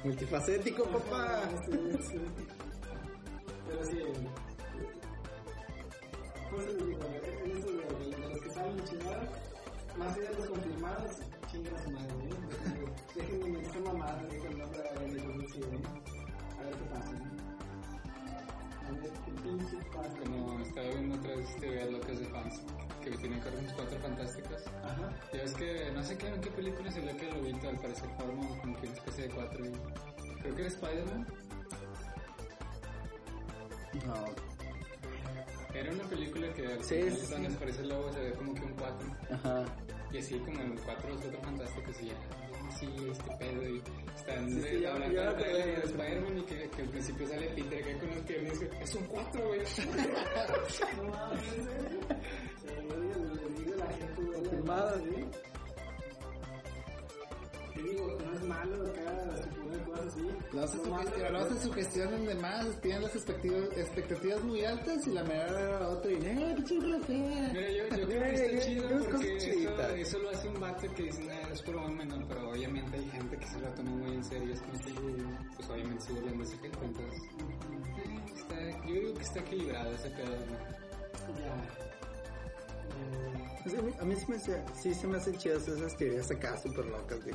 S6: Multifacético, papá.
S3: Pero sí. Por eso les digo, en eso de, los que saben chingar, más allá de los confirmados, chingan a su madre, ¿eh? Déjenme esa mamada el nombre de la ¿eh?
S5: Como estaba viendo otras teorías locas de fans que tienen que ver unos cuatro fantásticos.
S3: Ajá.
S5: Ya ves que no sé qué, en qué película se ve que el lobito al parecer forma como que una especie de cuatro. Y... Creo que era Spider-Man.
S6: No,
S5: Era una película que al
S6: Sí,
S5: final,
S6: sí.
S5: donde aparece el lobo se ve como que un cuatro.
S6: ajá.
S5: Y así como en cuatro los cuatro fantásticos y ya. Sí, este pedo y están
S6: Sí, sí,
S5: de-
S6: ya-
S5: hablando
S6: ya
S5: de, de. Spider-Man y que, que al principio sale Peter acá con las piernas es un cuatro, güey. [LAUGHS]
S3: No mames, les digo a la gente, güey,
S6: Confirmada,
S3: ¿sí? Te digo, no es malo acá suponer cosas así.
S4: Hacen sugestionan de más, tienen las expectativas, expectativas muy altas y la mera era otra y ¡eh, qué chido la fea!
S5: Mira, yo, yo creo que [LAUGHS] está chido porque eso, lo hace un vato que dice, "Nah, es por menor, pero obviamente hay gente que se lo toma muy en serio. Es como que, pues obviamente se burlan de ese gente, entonces, eh, está, yo digo que está equilibrado ese pedo. ¿no?
S3: Ya.
S6: Sea, a mí, a mí sí, me, hace- sí se me hacen chidas esas teorías acá súper locas de...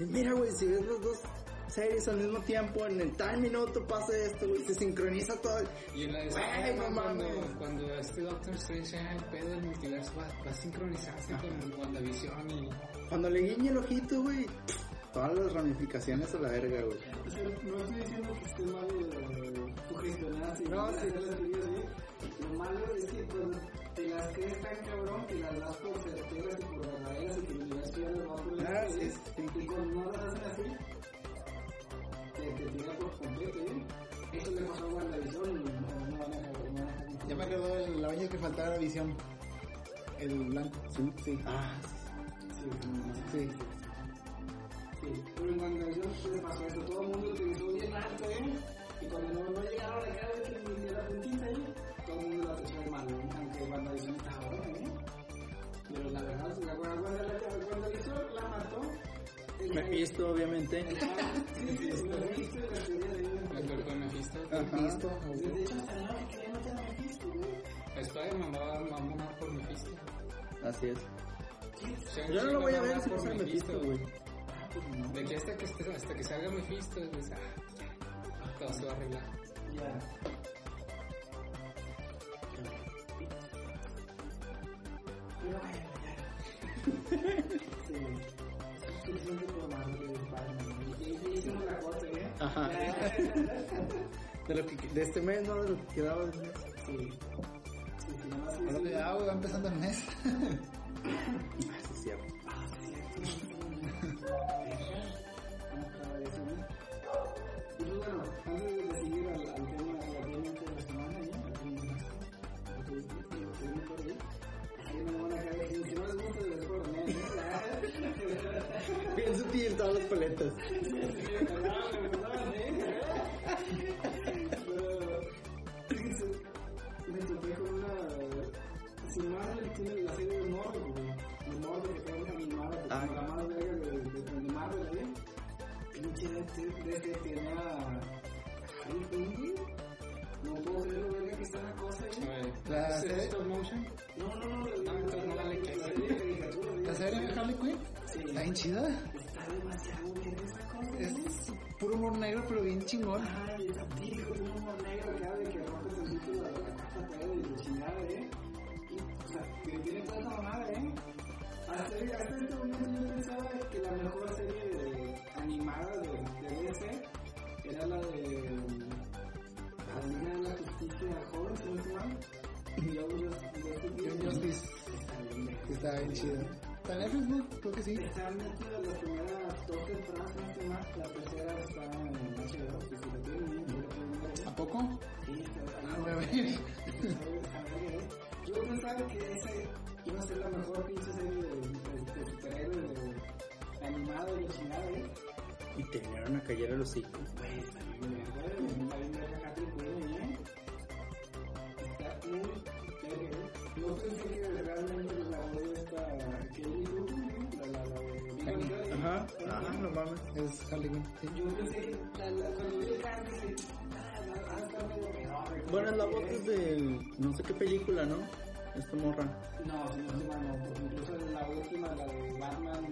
S6: Y mira, güey, si ves las dos series al mismo tiempo, en el tal minuto pasa esto, güey, se sincroniza todo.
S5: Y en la de
S6: Güey, no
S5: cuando,
S6: mames.
S5: cuando este Doctor Strange el pedo del multiverso, va, va a sincronizarse con WandaVision y...
S6: Cuando le guiñe el ojito, güey, todas las ramificaciones a la verga, güey.
S3: o sea, no estoy diciendo que esté mal eh, sugestionarse y
S6: No, sí.
S3: hacer las teorías, ¿eh? Lo malo es que las crees tan cabrón que las das por certeras y por verdaderas y que el las va por
S6: Ah,
S3: las
S6: sí.
S3: Y cuando no las hacen así, te, te por completo, ¿eh? Eso le pasó a WandaVision y no, van a no van a-
S4: Ya me acuerdo del la baña que faltaba la visión. El blanco. Sí, sí.
S6: Ah,
S3: Sí, sí.
S4: Sí.
S3: Sí, pero en WandaVision le pasó eso, todo el mundo utilizó bien alto, ¿eh? Y cuando no, no llegaron acá de que ni la puntita ahí, todo el mundo mal, ¿eh? aunque buena, ¿eh? Pero la verdad, la cuando WandaVision la mató, el-
S6: Mephisto, obviamente.
S3: el- Sí, sí, sí, Mephisto y la teoría de
S5: El Mephisto.
S3: De hecho, hasta la hora que quería a Mephisto, güey.
S5: Spider-Man va, va a monar por Mephisto.
S6: Así es. Yo no lo voy a ver si no sale Mephisto, güey.
S5: De aquí hasta que, esté- hasta que salga Mephisto, pues, ah, ya, todo se va a arreglar.
S3: Ya. De,
S6: lo que, de este mes, ¿no? De lo que quedaba del mes.
S3: Sí.
S4: Lo que va empezando el mes.
S6: Ah, sí, es cierto. [LAUGHS]
S3: Y bueno, antes de seguir al, al tema
S6: Todas las paletas.
S3: Me topé con una. Sin más, tiene la serie de Marvel, güey. De Marvel que fue animada, que es la más verga de, de, de Marvel, ¿eh? Pinche de de que tiene a. Harry Quinn, güey. No puedo creer lo verga que está la cosa, ¿eh?
S5: Güey,
S4: La
S5: ¿es
S4: serie-
S5: motion?
S3: No, no, la serie de caricaturas,
S4: La serie de Harley Quinn
S3: Sí.
S4: está bien chida. Humor negro, pero bien chingón.
S3: Ay, cuando vi el cast dije, ah, va a estar medio peor.
S6: Bueno, es la voz de no sé qué película, ¿no? Esta morra.
S3: No, si no se no, incluso la última, la de Batman,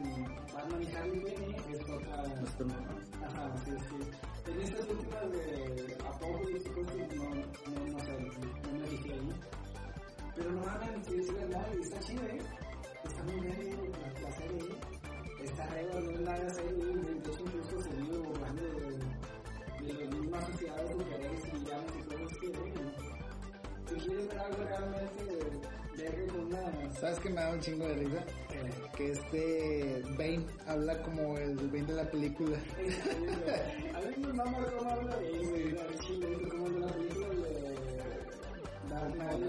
S3: Batman y Harley Quinn, es otra...
S6: Esta morra.
S3: Ajá, sí, sí. En estas últimas de Apocalypse, pues, no, no, no sé, no me fijé ahí. Pero no mames, sí, sí, no, y está chido, ¿eh? Está muy bien la, la serie, ¿eh? Está arriba, no es nada serio, ¿eh? de hecho incluso se vive burlando de, de las mismas sociedades superhéroes y villanos y cosas que, ¿eh? Si quieres ver algo realmente.
S4: ¿Sabes que me da un chingo de risa?
S3: eh,
S4: Que este Bane habla como el Bane de la película.
S3: A mí me mama cómo habla chile, como de la película de.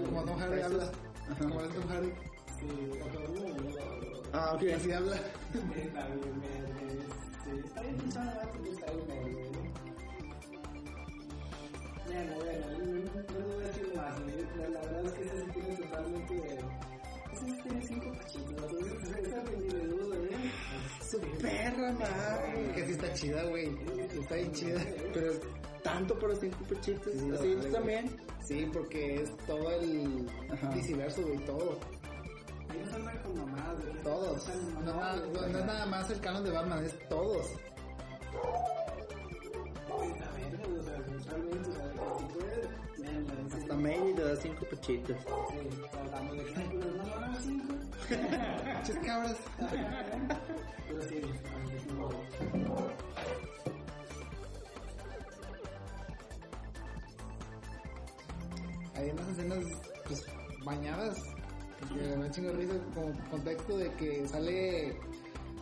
S4: Como Tom Hardy habla. Como es Tom Hardy.
S3: Sí,
S6: Ah, ok.
S4: Así habla.
S3: Está bien, está bien, totalmente... Sí tiene cachitos, entonces ¿eh?
S6: Su perra madre.
S4: Que sí está chida, güey. Está bien chida.
S6: Pero es tanto por los cinco pechitos.
S4: Sí,
S6: Así
S4: vale,
S6: tú también.
S4: Sí, porque es todo el
S6: Ajá.
S4: viceverso, güey, todo.
S3: Ahí no se andan con mamadas, güey.
S4: Todos. No, no, es nada más el canon de Batman, es todos.
S3: Está bien, güey, o sea, realmente, o sea, que si puedes, véanla, en serio.
S6: Hasta cinco pechitos.
S3: Sí, tratando de que no, no, no, cinco.
S4: Muchas cabras.
S3: Pero sí, sí.
S4: Hay unas escenas, pues, bañadas. Que me da un chingo risa como contexto de que sale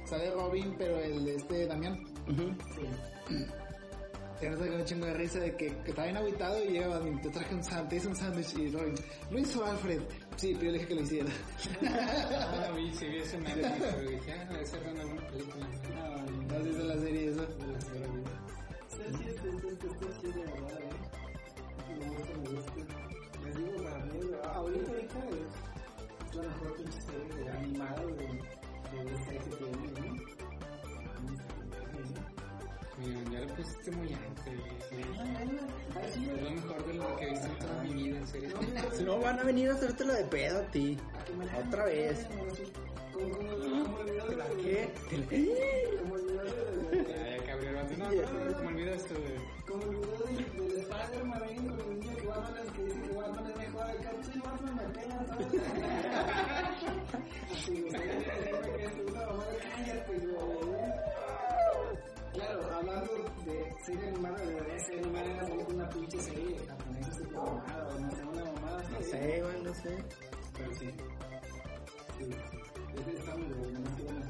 S4: sale Robin, pero el de este Damián. Y nos saca un chingo de risa de que, que está bien aguitado y Batman, te traje un sándwich, te hice un sándwich y Robin, lo hizo Alfred. Sí, pero yo le dije que lo hiciera.
S5: Ah, vi, sí vi ese meme, [LAUGHS] pero dije, ah, debe ser de una buena película.
S4: No sé si es la serie esa.
S3: Está chido, está está- está chido, la verdad, eh. Me gusta, me gusta. Les digo, para mí, ahorita, ahorita es, es la mejor pinche serie de animada de, de DC que tiene, ¿no?
S5: Mira, ya lo pusiste muy alto. Es lo mejor de lo que he en mi vida, en serio.
S6: No, van a venir a hacértela de pedo a ti.
S3: a
S6: Otra vez.
S3: Como, como, como el video de
S6: ¿La
S3: la
S6: qué?
S5: Me olvidas
S3: Spider-Man que Batman es [LAUGHS] que dice es mejor güey. Claro, hablando de serie animada, de serie animada, una pinche serie japonesa super mamada, o no sé, una mamada.
S6: No sé, güey, no sí.
S3: Pero sí. Sí. Ese está muy bueno, no quiero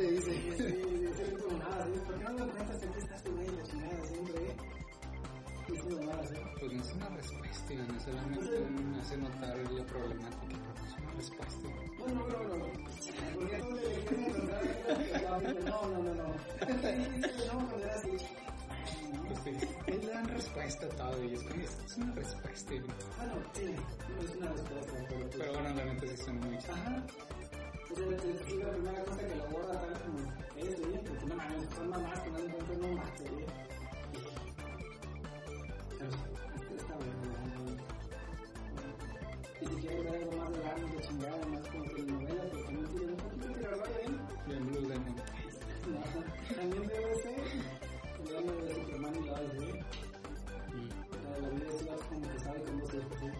S4: gigante, dice.
S3: Sí, sí, sí, nada, ¿sí? ¿Por qué no güey, la.
S5: Pues no es una respuesta, no solamente me hace notar la problemática, pero es una respuesta.
S3: Bueno, no, no, no. Porque tú le quieres encontrar No, no, no, no. No.
S5: Pues le dan respuesta todo y es esto es una respuesta.
S3: Bueno, sí, no es una respuesta, pero...
S5: bueno, la neta sí muy chido.
S3: Ajá. Es la primera cosa que lo aborda tal como es, ¿sí? Porque no mames, son mamás que no encuentran no más, ¿sí? Pero sí, está bueno, ¿no? Y si quieres ver algo más de largo, de chingada, más como que novela, pero también tiene un poquito que grabar ahí.
S5: Bien Blue Demon.
S3: No, También debe ser. Debe de Superman y. La de la vida es como que sabe cómo se hace, ¿sí?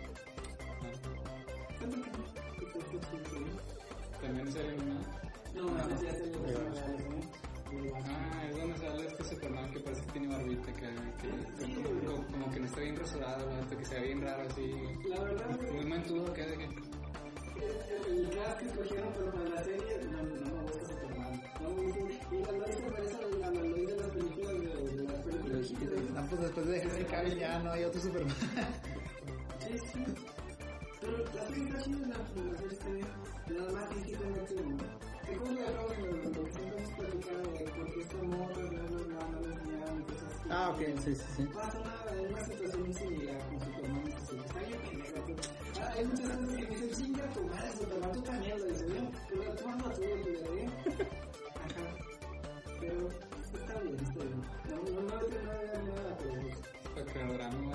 S5: También sería una...
S3: No, no, ya te lo ¿eh?
S5: Ah, es donde sale este Superman que parece que tiene barbita, que, que como, como- como que no está bien rasurado, ¿no? que se ve bien raro así.
S3: La verdad,
S5: Muy mantudo, que de que...
S3: el cast que escogieron pero para la serie no, no me gusta Superman. No me gusta. Y la Lois se parece a la Lois de las películas de, las películas.
S4: Ah, pues después de Henry Cavill ya no hay otro Superman.
S3: Sí, sí. La. Nada más que este, ¿no? ¿Te acuerdas de que qué?
S6: Ah, ok, sí, sí, sí.
S3: Pasa una, una situación similar con y así. Está bien. Ah, hay muchas cosas que dicen, chinga tu madre, tú también lo dices. Pero ¿eh? Está bien. No, no, no, nada.
S5: Para que el drama,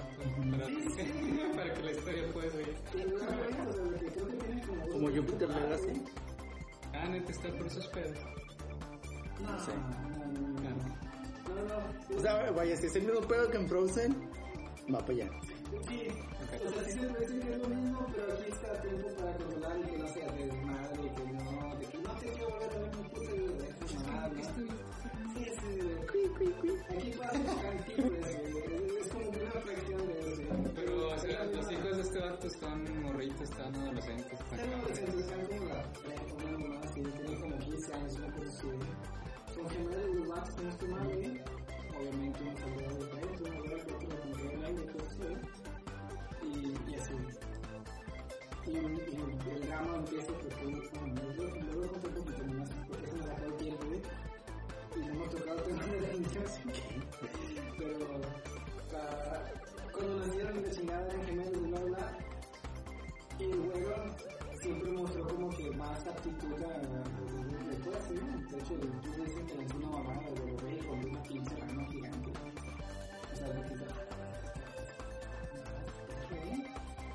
S5: para, para que la historia pueda seguir.
S3: Como...
S6: Jupiter Legacy.
S5: Ah, neta, está por esos pedos.
S3: No,
S6: Sí.
S3: no, no.
S6: O sea, vaya, si es el mismo pedo que en Frozen, va para allá.
S3: Sí, o sea, sí se parece que es lo mismo, pero aquí está a tiempo para controlar y que no sea desmadre, que no, de que no te quiero volver a ver mi puta vida de ¿no? Sí, sí, aquí pasa tranquilo, es de
S5: vato están morritos, están adolescentes.
S3: Están adolescentes, están como la mamá así, tienen como 15 años, una cosa así. Son gemelos los vatos, no estoy mal, ¿eh? Obviamente uno salió de diferente, uno el otro como que era aire, cosas así, ¿eh? y, y así. Y, y el drama empieza porque uno, bueno, yo lo yo conté poquito más, porque se me acabó el tiempo, ¿eh? Y no hemos tocado el tema de la [LAUGHS] niños, pero ah, cuando nacieron la chingada eran gemelos bla, bla, bla, y el juego siempre mostró como que más aptitud a después, ¿sí? De hecho, tú dices que es una mamá de bebé con una pinche rana gigante. O sea, le quita.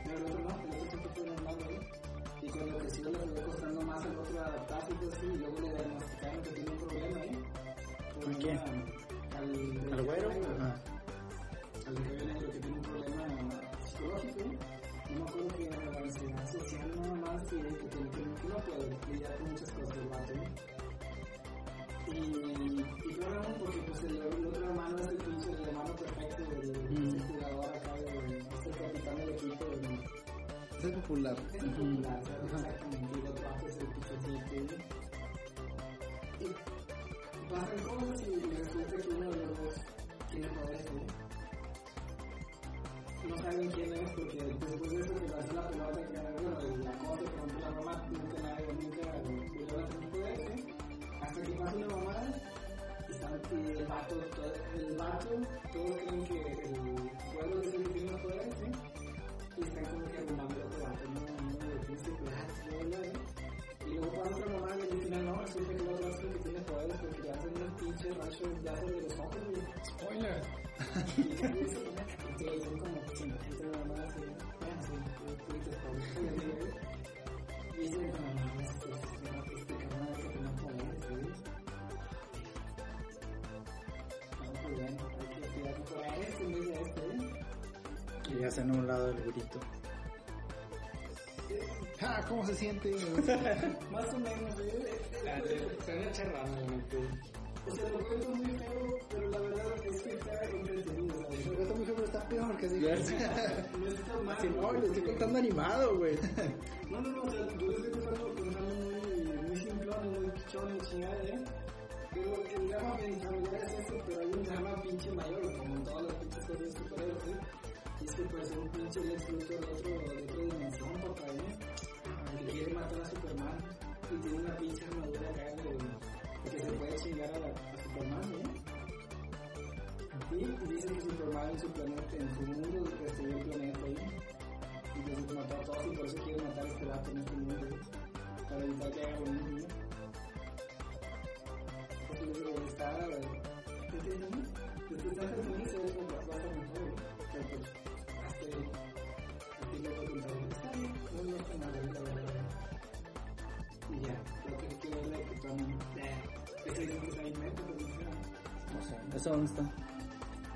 S3: Pero el otro no, el otro siempre fue normal, ¿eh? Y cuando creció le fue costando más al otro adaptarse y todo así, y luego le diagnosticaron que tiene un problema, ¿eh? Por
S6: ¿A
S4: popular.
S3: Es. Y el otro vato es el pichoncito. Y pasan cosas y resulta que uno de los dos hacen a
S6: un lado el grito.
S4: Ah, ¿cómo se siente? [LAUGHS]
S3: Más o menos, güey.
S5: Te- Suena charrano, la neta.
S3: O sea, lo cuento muy feo, pero la verdad es que está entretenido, ¿sabes?
S4: Lo está muy feo, pero está peor que así.
S3: No está mal. [LAUGHS]
S6: Si no, lo estoy contando animado, güey.
S3: No, no, no, o sea, yo lo estoy contando, contando muy, muy simplón, muy pichón, y chingada, ¿eh? Pero el drama familiar es este, pero hay un drama pinche mayor, como en todas las pinches cosas de superhéroes, ¿eh? Y es que parece un pinche Lex Luthor de, otro, de otra dimensión, papá, ¿eh? Que quiere matar a Superman y tiene una pinche armadura acá de que se puede chingar a, la, a Superman, ¿eh? Y dicen que Superman en su planeta, en su mundo, destruyó el planeta ahí. Y pues que mató a todos y por eso quiere matar a este vato en este mundo, ¿eh? Para evitar que haga lo mismo, ¿no? Porque está... ¿Qué te digo? Pues está entretenido, se ve como la cosa mejor, ¿eh? Pero pues, no no. Y ya, lo que quiero es que es no.
S6: No. ¿Eso dónde está?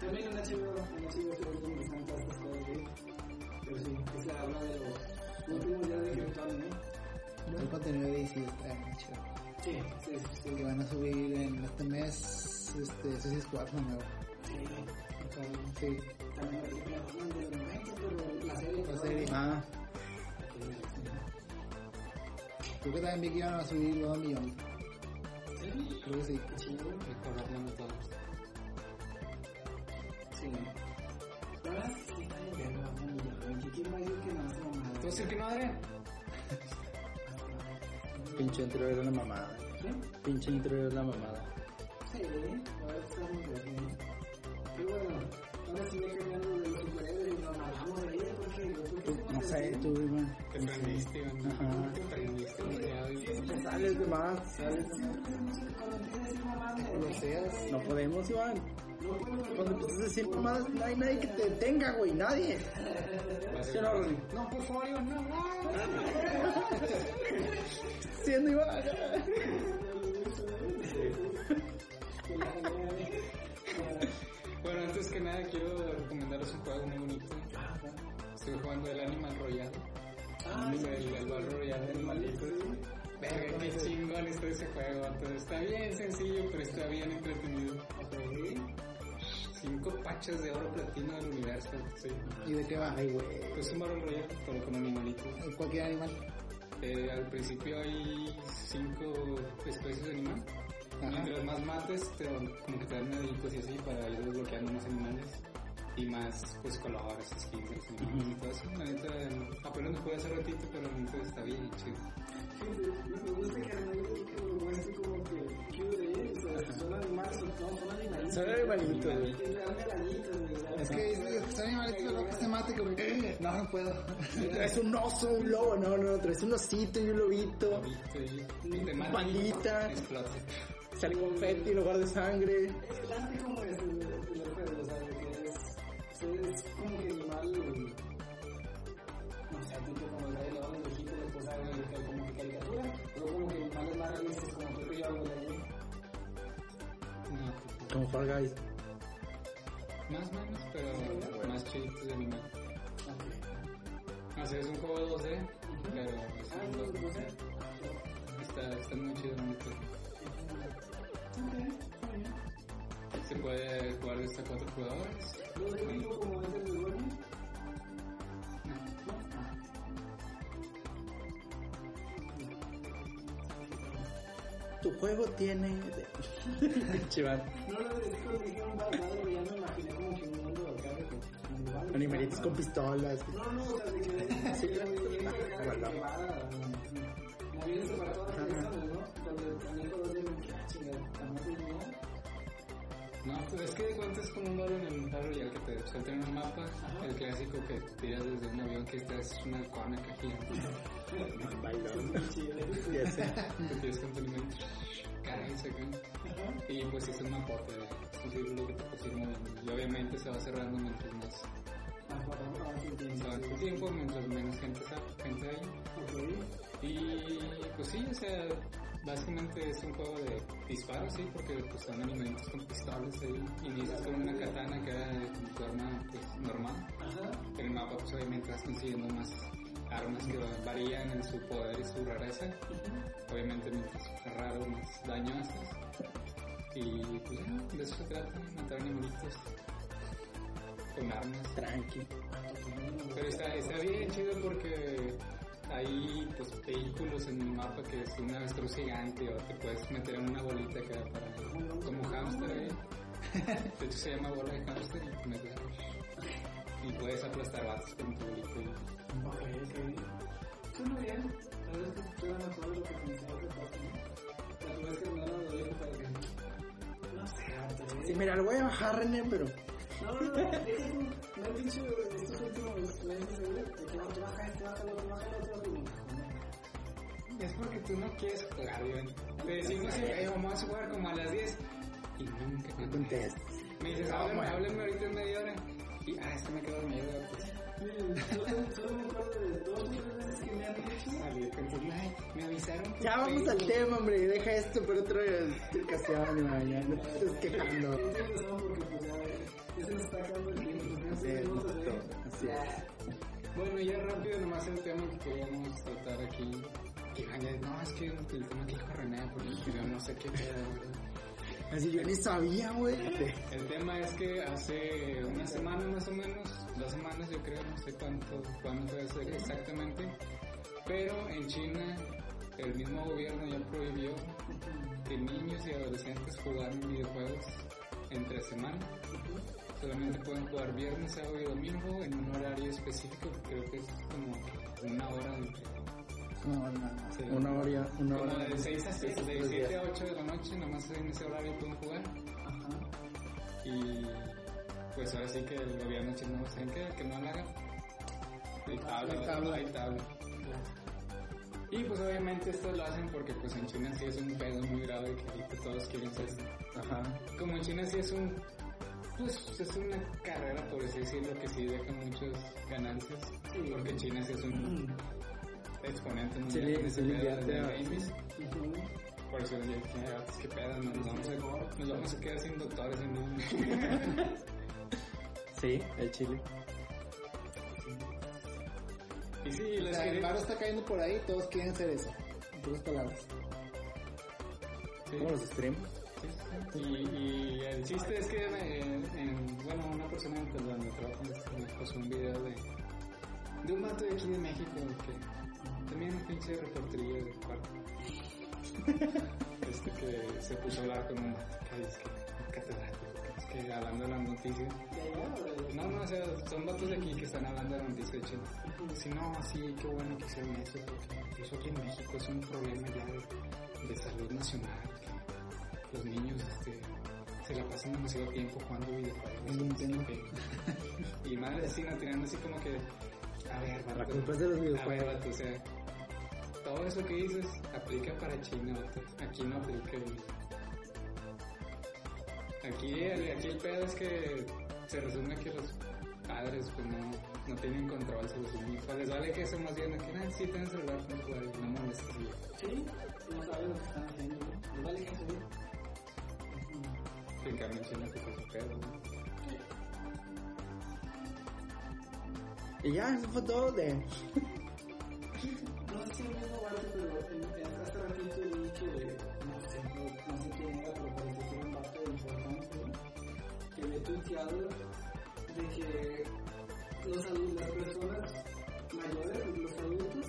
S3: También en HBO, en HBO donde están todas estas cosas, ¿eh? Pero sí, esa habla de los últimos días de Krypton, ¿no?
S4: El contenido de DC está muy chido.
S3: Sí, sí, sí.
S4: Que van a subir en este mes, este, Suicide Squad nuevo.
S3: Sí,
S4: Sí,
S3: también la película hablan de los 90, pero la serie...
S4: la serie.
S6: Ah,
S4: Creo que también vi que iban a subir los 2 millones. Creo que sí.
S3: Qué
S5: todos.
S3: Sí. Verdad es que sí está bien verga, un millón. ¿Qué- ¿Quién va a decir que no hace
S5: ¿Tú
S3: mamada?
S5: vas a decir que no, Adrián?
S6: pinche intro de la mamada.
S3: ¿Sí?
S6: Pinche intro de la mamada.
S3: Sí, verdad bien. Pero bueno, de los superhéroes y nos de porque...
S6: No sé, tú, Iván.
S5: Te prendiste, Iván.
S6: Ajá.
S5: Te prendiste, demasiado, Iván.
S6: Te sales de más, sales
S4: seas.
S6: No podemos, Iván. Cuando empiezas a decir mamadas, no hay nadie que te detenga, güey. Nadie. No,
S5: por favor, Iván, no, no.
S6: Siendo Iván.
S5: Bueno, antes que nada quiero recomendaros un juego muy bonito. Estoy jugando el Animal Royale. el, el Battle Royale de animalitos. Verga, qué chingón está ese juego. vato. Está bien sencillo, pero está bien entretenido. Cinco pachas de oro platino del universo. Sí.
S4: ¿Y de qué va?
S6: Ay, güey.
S5: Es un Battle Royale, pero con animalitos.
S4: Cualquier animal.
S5: Eh, al principio hay cinco especies de animal. Mientras más mates, te, como que te dan medicos y así para ir desbloqueando más animales. Y más, pues, colores, skins de los animales y todo eso. La neta, apenas me pude hace ratito, pero la neta está bien chido.
S3: Me gusta que que lo muestre como que cute, o sea, son animales, son, son animalitos.
S6: Son animalitos.
S4: Es que es son animalitos lo que se mate como que no, no puedo.
S6: Traes un oso, un lobo, no, no, traes un osito y un lobito.
S5: Y.
S6: Pandita.
S5: Explota.
S6: Sale confeti en lugar de sangre.
S3: Es como es el, el de que es, es como que animal, no sé, tipo como el rey león, el Egipto, después que como que caricatura, como que animales más como de ahí.
S5: No,
S6: Como Fall Guys.
S5: más o menos, pero más chiditos de animal. Así es un juego 2D, pero es
S3: Ah,
S5: un. Está, está muy chido, la se puede jugar hasta cuatro jugadores.
S3: ¿Lo como es el de?
S6: Tu juego tiene. Chival.
S3: No lo dijeron, dijeron barbado, ya me imaginé como chingando al carro.
S6: Animalitos con pistolas.
S3: No, no, o sea, no,
S5: pues es que de cuenta es como un barrio en el Battle Royale que te sueltan un mapa, el clásico que tiras desde un avión que esta es una acá gigante.
S6: Bailando. Ya sé.
S5: que tienes tu alimento. Caray, acá. Y pues es un mapote, es un círculo que te moviendo. Y obviamente se va cerrando mientras más se va el tiempo, mientras menos gente, gente hay. Y pues sí, o sea, básicamente es un juego de disparos, sí, porque pues son alimentos con pistolas ahí. Inicias con una katana que era de tu arma pues, normal.
S3: Ajá.
S5: En el mapa pues obviamente vas consiguiendo más armas que varían en su poder y su rareza. Obviamente mientras más raro, más daño haces. Y pues ya, de eso se trata, matar animalitos con armas.
S6: Tranqui.
S5: Pero está, está bien chido porque hay pues vehículos en el mapa que es una avestruz gigante o te puedes meter en una bolita que da para como hámster ahí. [LAUGHS] De hecho se llama bola de hámster y te metes ahí. y puedes aplastar vatos con tu bolita. y-
S3: Ok, ok. Suena bien. La verdad es que suena mejor de lo que pensaba que pasa, ¿no? La verdad es que no lo doy para que... No sé,
S6: Sí, mira, lo voy a bajar, René, pero...
S3: No, no, no. Me han dicho estos últimos meses de que te baja, te baja esto, baja lo otro, baja otro,
S5: Es porque tú no quieres jugar, decimos que vamos a jugar como a las 10 y nunca
S6: No
S5: contestas. Me dices,
S6: No,
S5: háblame, háblame ahorita en media hora. Y, ah, este me quedó dormido, pues.
S3: Miren, solo, solo me acuerdo de dos o tres veces que me han dicho.
S5: Salí con tu ay, me avisaron que
S6: Ya vamos al tema, hombre. Deja esto por ya no te estés quejando.
S3: Se nos está acabando el tiempo.
S6: Así
S3: ya
S6: es,
S3: no vamos a hacer.
S6: así es.
S5: Bueno, ya rápido, nomás el tema que queríamos tratar aquí. Que no, es que el tema que dijo René, porque yo no sé qué pedo.
S6: Así yo ni sabía, güey.
S5: El tema es que hace una semana más o menos, dos semanas yo creo, no sé cuánto, fue hacer exactamente, pero en China el mismo gobierno ya prohibió que niños y adolescentes jugaran videojuegos entre semana. Solamente pueden jugar viernes, sábado y domingo en un horario específico, que creo que es como una hora
S6: No, no,
S5: Sí.
S6: Una hora, una
S5: como
S6: hora.
S5: de 6 a 6, de
S6: Tres
S5: 7
S6: días.
S5: a 8 de la noche, nomás en ese horario pueden jugar. Y pues ahora sí que el gobierno chino, ¿saben qué? Que no lo hagan. Hay tabla,
S6: Hay tabla.
S5: hay tabla. Y pues obviamente esto lo hacen porque pues en China sí es un pedo muy grave que todos quieren ser.
S6: Ajá.
S5: Como en China sí es un, pues es una carrera por así decirlo que sí deja muchas ganancias. Porque en China sí es un exponente
S6: Sí,
S5: mundial en ese
S6: sí
S5: de
S6: a-
S5: gaming. Por eso les dije, "Ah, qué pedo, no, nos vamos a, nos vamos a quedar sin doctores en un... [LAUGHS]
S6: Sí, el chile.
S5: Y sí,
S4: O
S5: les
S4: sea, el barro está cayendo por ahí, todos quieren ser eso. En pocas palabras.
S5: sí,
S6: Como los streams.
S5: Y, el chiste es que, en- bueno, una persona en donde trabajo en este me puso un video de, de un mato de aquí de México que también un pinche reportería de cuarto. este que se puso a hablar con un mato es que catedrático, es que hablando de las noticias. No, no, o sea, son vatos de aquí que están hablando de la noticia de. Si no, sí, qué bueno que hicieron eso, porque incluso aquí en México es un problema ya de, de salud nacional, los niños este, se la pasan demasiado tiempo jugando videojuegos.
S6: En Nintendo.
S5: Que- [LAUGHS] y madre así, no tirando así como que, a ver,
S6: La culpa es de los
S5: a ver,
S6: videojuegos.
S5: o sea, todo eso que dices aplica para China, aquí no aplica. Aquí el, aquí el pedo es que se resume que los padres pues no, no tienen control sobre sus hijos. Les vale que eso más bien que ah, sí tienen celular para jugar y no molestes.
S3: Sí, no saben lo que están haciendo, ¿no? Les vale que
S5: Que. ¿no?
S6: Y ya, eso fue todo de... [LAUGHS]
S3: No sé si pero en hace ratito vi que, no sé, no, sé quién era, pero parece que era un vato importante, ¿no? que había tuiteado de que los adultos, las personas mayores, los adultos,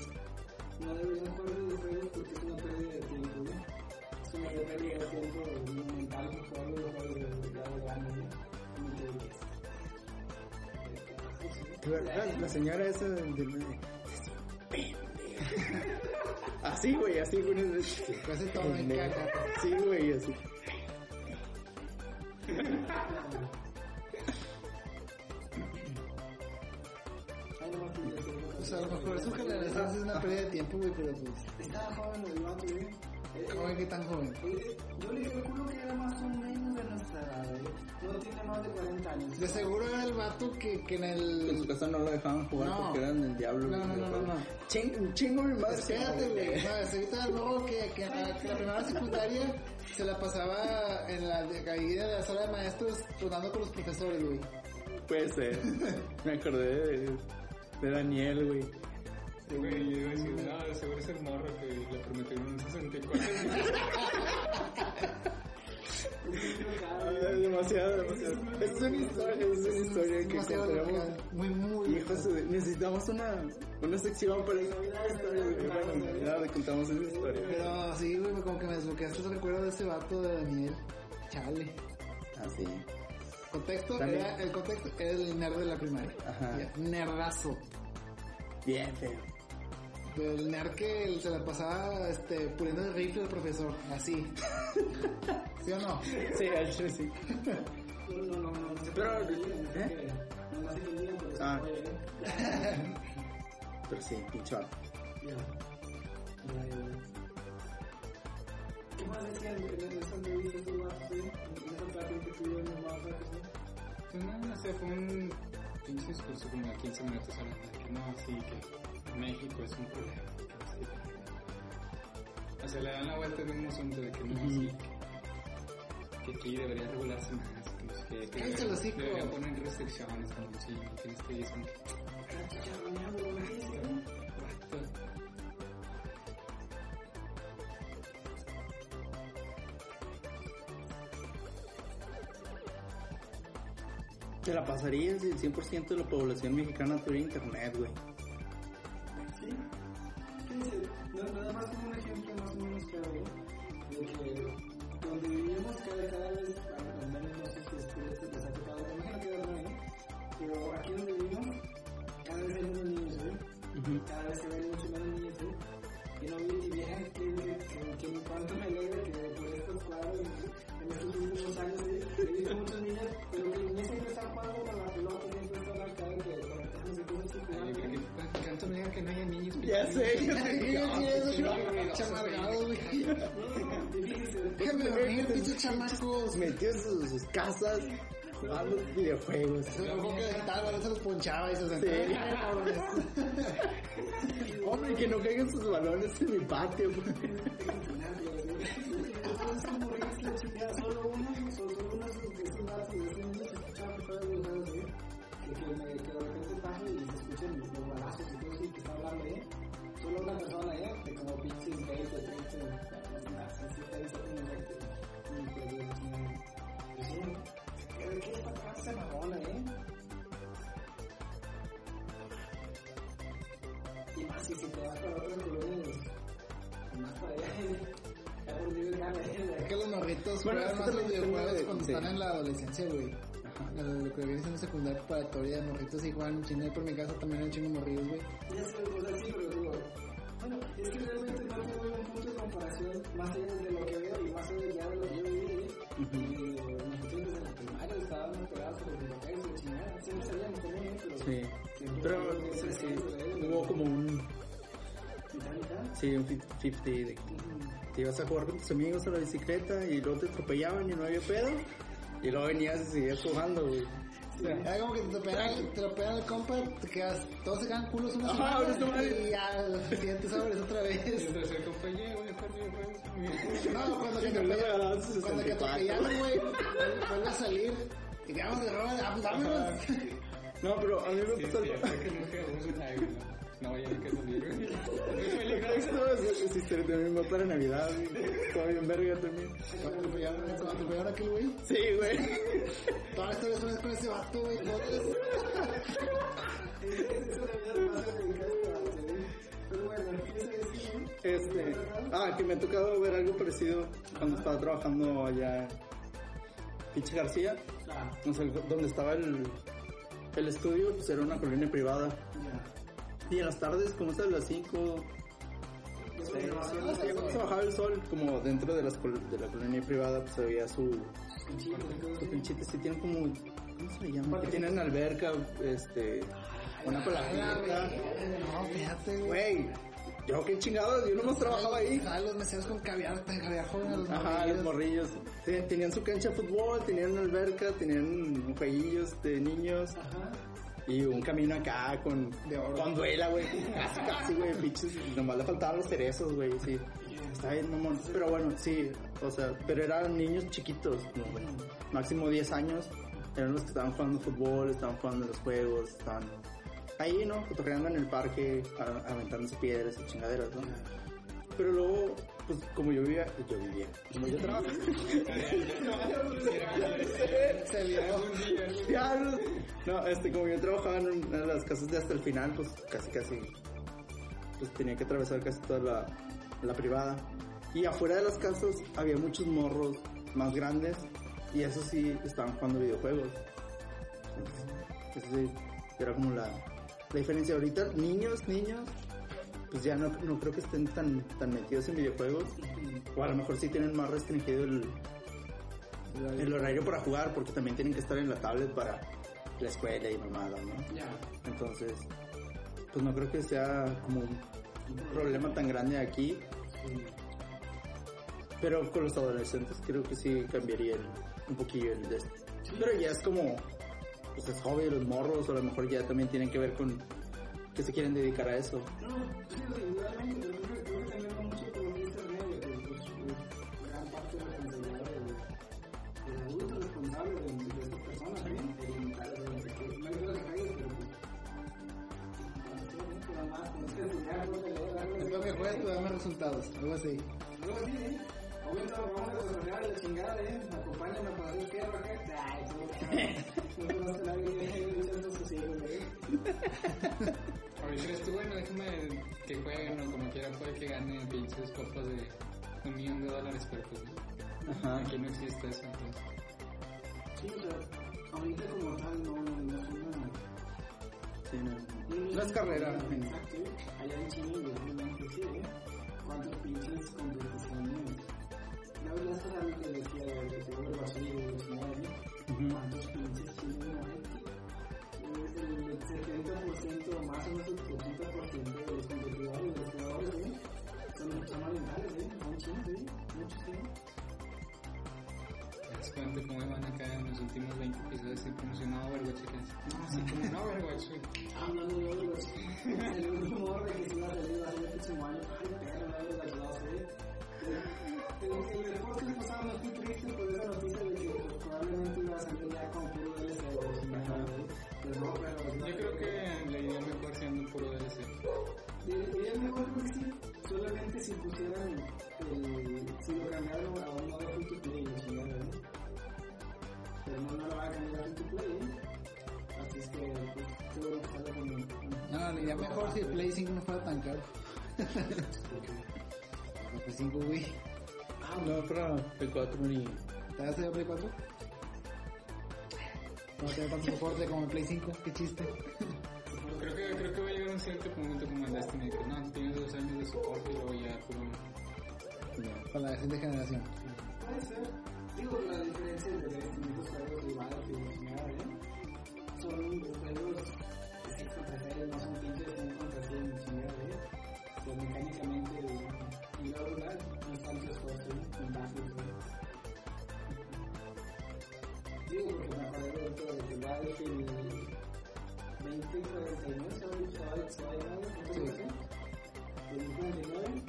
S3: no deberían jugar videojuegos porque es una pérdida de tiempo, ¿no? Es una
S6: La, la señora esa del... del- [LAUGHS] Así, güey, así, güey.
S4: Casi todo en caca.
S6: Sí, güey, así.
S3: Sé,
S4: Pues a lo mejor su generación es una pérdida de tiempo, güey, pero pues.
S3: Estaba joven el vato, güey. Eh,
S4: ¿Cómo que tan joven?
S3: eh, Yo le calculo que era más o menos más de 40 años.
S4: De seguro era el vato que, que en
S6: En su
S4: el.
S6: casa no lo dejaban jugar
S4: No.
S6: porque eran el diablo.
S4: No, no, no, no.
S6: Ching- chingo mi madre.
S4: Espérate, güey. No, el morro que, que, a- que la primera secundaria se la pasaba en la, de- ahí en la sala de maestros tronando con los profesores, güey.
S6: Puede ser. Me acordé de, de Daniel, güey.
S5: Güey, yo iba a decir, no, de seguro es el morro que le prometieron un 64. [LAUGHS]
S6: Ay, demasiado, demasiado. Es una historia, es una historia que.
S4: Muy, muy.
S6: Hijos, de- necesitamos una, una sección para esa historia. güey. Bueno, ya le contamos esa historia.
S4: Pero sí, güey, como que me desbloqueaste el recuerdo de ese vato de Daniel. Chale.
S6: Así.
S4: Contexto, era, el contexto era el nerd de la primaria.
S6: Ajá.
S4: Nerdazo.
S6: Bien feo.
S4: El nerd que se la pasaba este, puliendo el rifle del profesor. Así. ¿Sí o no?
S6: Sí, hecho sí.
S3: No, no, no, no.
S6: Pero, ¿eh? Ah.
S3: ¿eh?
S6: Pero sí, pinche vato.
S3: Ya. Ya, ya, ya. ¿Qué más decían en esa eh? En esa que tuvieron eh?
S5: Pues no, no sé, fue un pinche discurso como de 15 minutos hablando de que no, sí, que México es un problema. que. O sea, le dan la vuelta de un asunto de que no,
S6: Ujú.
S5: sí, que, que aquí debería regularse más, que no sé qué, que
S4: Cállate el hocico.
S5: deberían poner restricciones cuando sí, tienes que ir con
S6: Te la pasaría si el 100% de la población mexicana tuviera internet, güey.
S3: Na- nada más como un ejemplo más o menos claro, de que donde vivimos cada, cada vez, al menos no sé si es por esto que se ha tocado, imagino que no, ¿eh? pero aquí donde vivimos, cada vez hay menos niños, ¿eh? cada vez se ven mucho menos niños, ¿eh? y no vi y vieran que, que, que cuánto me alegra que por estos cuadros, en estos últimos años,
S6: Ya sé,
S4: Déjame dormir, pinches chamacos.
S6: Metidos en sus casas jugando videojuegos.
S4: Lo pongo que tal, se los ponchaba y se sentaba.
S6: Hombre, que no caigan sus balones en mi patio.
S4: Están en la adolescencia, güey. Lo que viene siendo secundaria preparatoria, morritos y juegan un chingo. Por mi casa también hay un chingo de morrillos, güey.
S3: Ya sé, o sea, sí, pero digo, bueno, es que realmente no tengo un punto de comparación más allá de lo que veo y más allá de lo que yo viví. Y nosotros desde la primaria estábamos pegados por los videojuegos y chingada. Siempre salíamos con pero.
S6: Sí. Pero sí, sí, hubo como un. Sí, un 50 de que te ibas a jugar con tus amigos a la bicicleta y luego te atropellaban y no había pedo. Y luego venías y seguías jugando, güey.
S4: Era como que te tropean, te tropean el compa, te quedas, todos se quedan culos una
S6: Ajá,
S4: semana y ya al siguiente sobres otra
S5: Y
S4: vez.
S5: el tercer compañero, voy a jugar videojuegos.
S4: No, cuando que atropellan,
S6: sus
S4: cuando que
S6: 64.
S4: atropellaron, güey, vuelve a salir y quedamos de roba, ah, pues vámonos.
S6: No, pero a mí me
S5: Sí,
S6: pasó
S5: no. Vayan a güey. Es peligroso.
S6: Historia también va para Navidad, güey. Estaba bien verga también.
S4: Atropellaron, a aquel güey,
S6: Sí, güey.
S4: toda la historia con ese vato, güey.
S6: Este, ah, que me ha tocado ver algo parecido cuando estaba trabajando allá en Pinche García.
S3: Ah,
S6: No sé, donde estaba el, el estudio pues era una colonia privada. Y en las tardes, como es a las 5, cuando se bajaba el sol, como dentro de, las, de la colonia privada, pues había su, su pinchita, sí, tienen como, ¿cómo se llama? Que tienen alberca, este, una palabra.
S4: No, fíjate, güey.
S6: Yo qué chingados, yo nomás trabajaba ahí.
S4: Ah, los meseros con caviar, caviar los
S6: Ajá, los
S4: morrillos.
S6: Sí, tenían su cancha de fútbol, tenían una alberca, tenían jueguillos de niños. Y un camino acá con,
S4: De oro.
S6: con duela, güey. [LAUGHS] Casi, casi, güey, pinches. Nomás le faltaban los cerezos, güey, sí. Está bien, mamón. Pero bueno, sí, o sea, pero eran niños chiquitos, como, máximo 10 años. Eran los que estaban jugando fútbol, estaban jugando los juegos, estaban ahí, ¿no? Cotorreando en el parque, a- aventándose piedras y chingaderas, ¿no? Pero luego, pues como yo vivía, yo vivía, como yo trabajaba. [LAUGHS]
S4: Se vio.
S6: No, no, este, como yo trabajaba en las casas de hasta el final, pues casi, casi, pues tenía que atravesar casi toda la, la privada. Y afuera de las casas había muchos morros más grandes y esos sí estaban jugando videojuegos. Entonces, eso sí, era como la, la diferencia. Ahorita, niños, niños, pues ya no, no creo que estén tan, tan metidos en videojuegos. O a lo mejor sí tienen más restringido el, el horario para jugar porque también tienen que estar en la tablet para la escuela y mamada, ¿no?
S3: Ya.
S6: Entonces, pues no creo que sea como un problema tan grande aquí. Pero con los adolescentes creo que sí cambiaría el- un poquillo el de esto. Pero ya es como, pues es hobby de los morros, o a lo mejor ya también tienen que ver con que se quieren dedicar a eso.
S3: No, sí, creo que- mucho que pues, pues, gran parte de la responsabilidad del, del adulto responsable de, de estas personas, no hay que pero pues, más, que no te
S4: Es que resultados. Algo así.
S3: Sí, ¿eh? Ahorita vamos a cotorrear la chingada, ¿eh? Acompáñame para hacer tierra, ¿qué? Ay, tú, no a nadie sus hijos, ¿eh?
S5: Déjame que jueguen o como quiera puede que ganen pinches copas de un millón de dólares, pero pues no.
S6: Ajá.
S5: Aquí no existe eso, entonces.
S3: Sí, o sea, ahorita como tal no, no, no es una...
S6: Sí, no. No es carrera.
S3: Exacto, ¿eh? Allá en Chile, obviamente sí, ¿eh? ¿Cuántos pinches competiciones? La verdad es algo que decía de de seguro vacío, de ¿eh?
S6: Ujú.
S3: ¿Cuántos pinches chinos no? El 70% más o menos el 80% de los competidores, de los jugadores, ¿eh? Son, son orientales, ¿eh? Son chinos, ¿eh? Muchos chinos.
S5: ¿Te das cuenta cómo iban acá en los últimos 20 episodios se promocionaba Overwatch? y que es- Así como no Overwatch.
S3: Hablando de Overwatch, el último orden que se iba a salir el próximo año. Ay, perro, no Overwatch 2, ¿eh? En el podcast pasado me fui triste por esa noticia de que probablemente iba a salir ya con puro DLC ¿eh? Pero no, pero...
S5: Yo creo que le iría mejor siendo puro DLC.
S3: Sería mejor que sí, solamente si pusieran el... si lo cambiaran a un modo free to play, ¿no? Pero no, no lo van a cambiar a free to play, ¿eh? Así es que, pues, bueno que salga con...
S4: No, no, ya mejor si el Play 5 no fuera tan caro. [LAUGHS] El Play 5, güey.
S6: Ah, no, pero el 4 ni...
S4: ¿Te vas a hacer Play 4? No tiene tanto soporte como el Play 5, qué chiste.
S5: Creo que, creo que va a llegar un cierto momento como el Destiny, que no, tienes dos años de soporte y luego ya puro...
S4: Para la siguiente generación.
S3: Puede ser. Digo, la diferencia de estos juegos de Battlefield y ¿eh? Son juegos de 6 contra 6, no son pinches de 100 contra 100, chingada, ¿eh? Pues mecánicamente, y la verdad, no es tanto esfuerzo, ¿eh? Me acordé de todo, de que Battlefield 2049 se va a se va a se va a llamar, ¿no?
S4: Sí.
S3: 2049,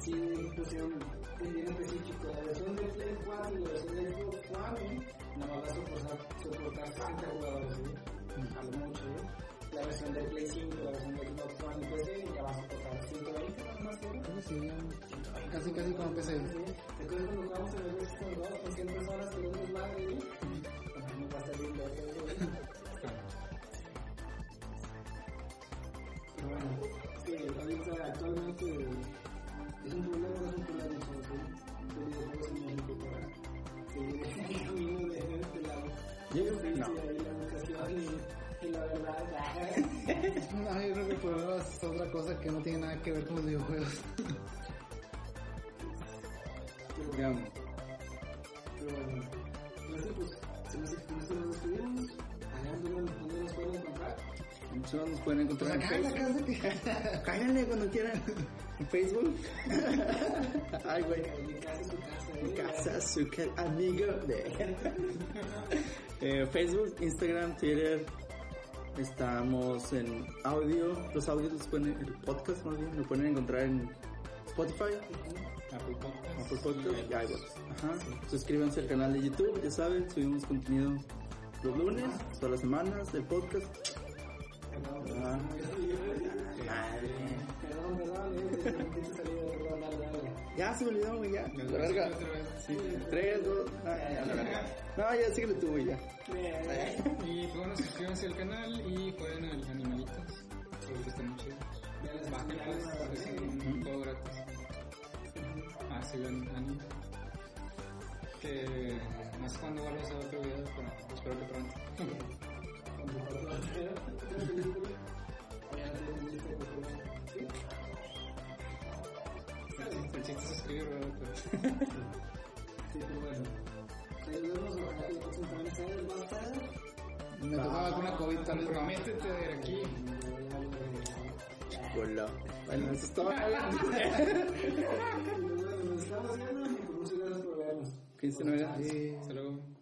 S3: sí pusieron bien específico la versión de Play 4 y la versión de Xbox One, nada más va a soportar, soportar 60 jugadores, ¿eh? a lo mucho. La versión de Play 5, la versión de Xbox One y PC ya va a soportar 120 nada más,
S4: sí. Casi, casi como PC.
S3: ¿Te acuerdas cuando jugamos en el 2 con 100 personas que no nos van a ir? No va a salir ¿eh? Pero bueno, sí, ahorita actualmente es un problema, no es un problema. Los videojuegos en México para seguir el camino de, de la
S6: Yo-
S3: justicia
S6: no.
S3: y la la
S4: No, yo creo que el problema es otra cosa que no tiene nada que ver con los videojuegos.
S6: Ya,
S3: Pero bueno, esto nos despedimos. Alejandro, ¿dónde nos pueden encontrar?
S6: muchos nos pueden encontrar en
S4: Acá en la
S6: Facebook.
S4: casa que...
S6: Cáiganle cuando quieran. En Facebook. [LAUGHS] Ay, güey.
S3: Mi casa su casa.
S6: Mi casa, su amigo de [LAUGHS] Eh, Facebook, Instagram, Twitter. Estamos en audio. Los audios los pueden, el podcast más bien, lo pueden encontrar en Spotify,
S5: Apple Podcast.
S6: Apple Podcast
S5: y
S6: iVoox. Ajá. Suscríbanse al canal de YouTube, ya saben, subimos contenido los lunes, todas las semanas, del podcast. Ah. Madre.
S3: Perdón, perdón.
S6: Ya se me olvidó, güey, ya. La verga. Sí, tres, dos. Ah, ya, la verga. No, ya síguele tú, güey, ya.
S5: Y pues bueno, suscríbanse al canal y jueguen al Animalitos. Porque están muy chidos. Bájenlas, es un gratis. Ah, sí, ven anime. Que no sé cuándo vuelvas a ver otro video, pero espero que pronto. El chiste es escribir, ¿verdad? Pero-
S3: Sí, pues bueno. Ahí vemos, ojalá que la próxima semana sea más tarde.
S4: Me tocaba con una COVID tal vez. no.
S5: Métete de aquí.
S6: Hola. Bueno, eso es todo. [LAUGHS]
S3: Nos estamos viendo y muchas gracias por vernos.
S6: Fíjense, no
S4: Sí.
S5: Hasta luego.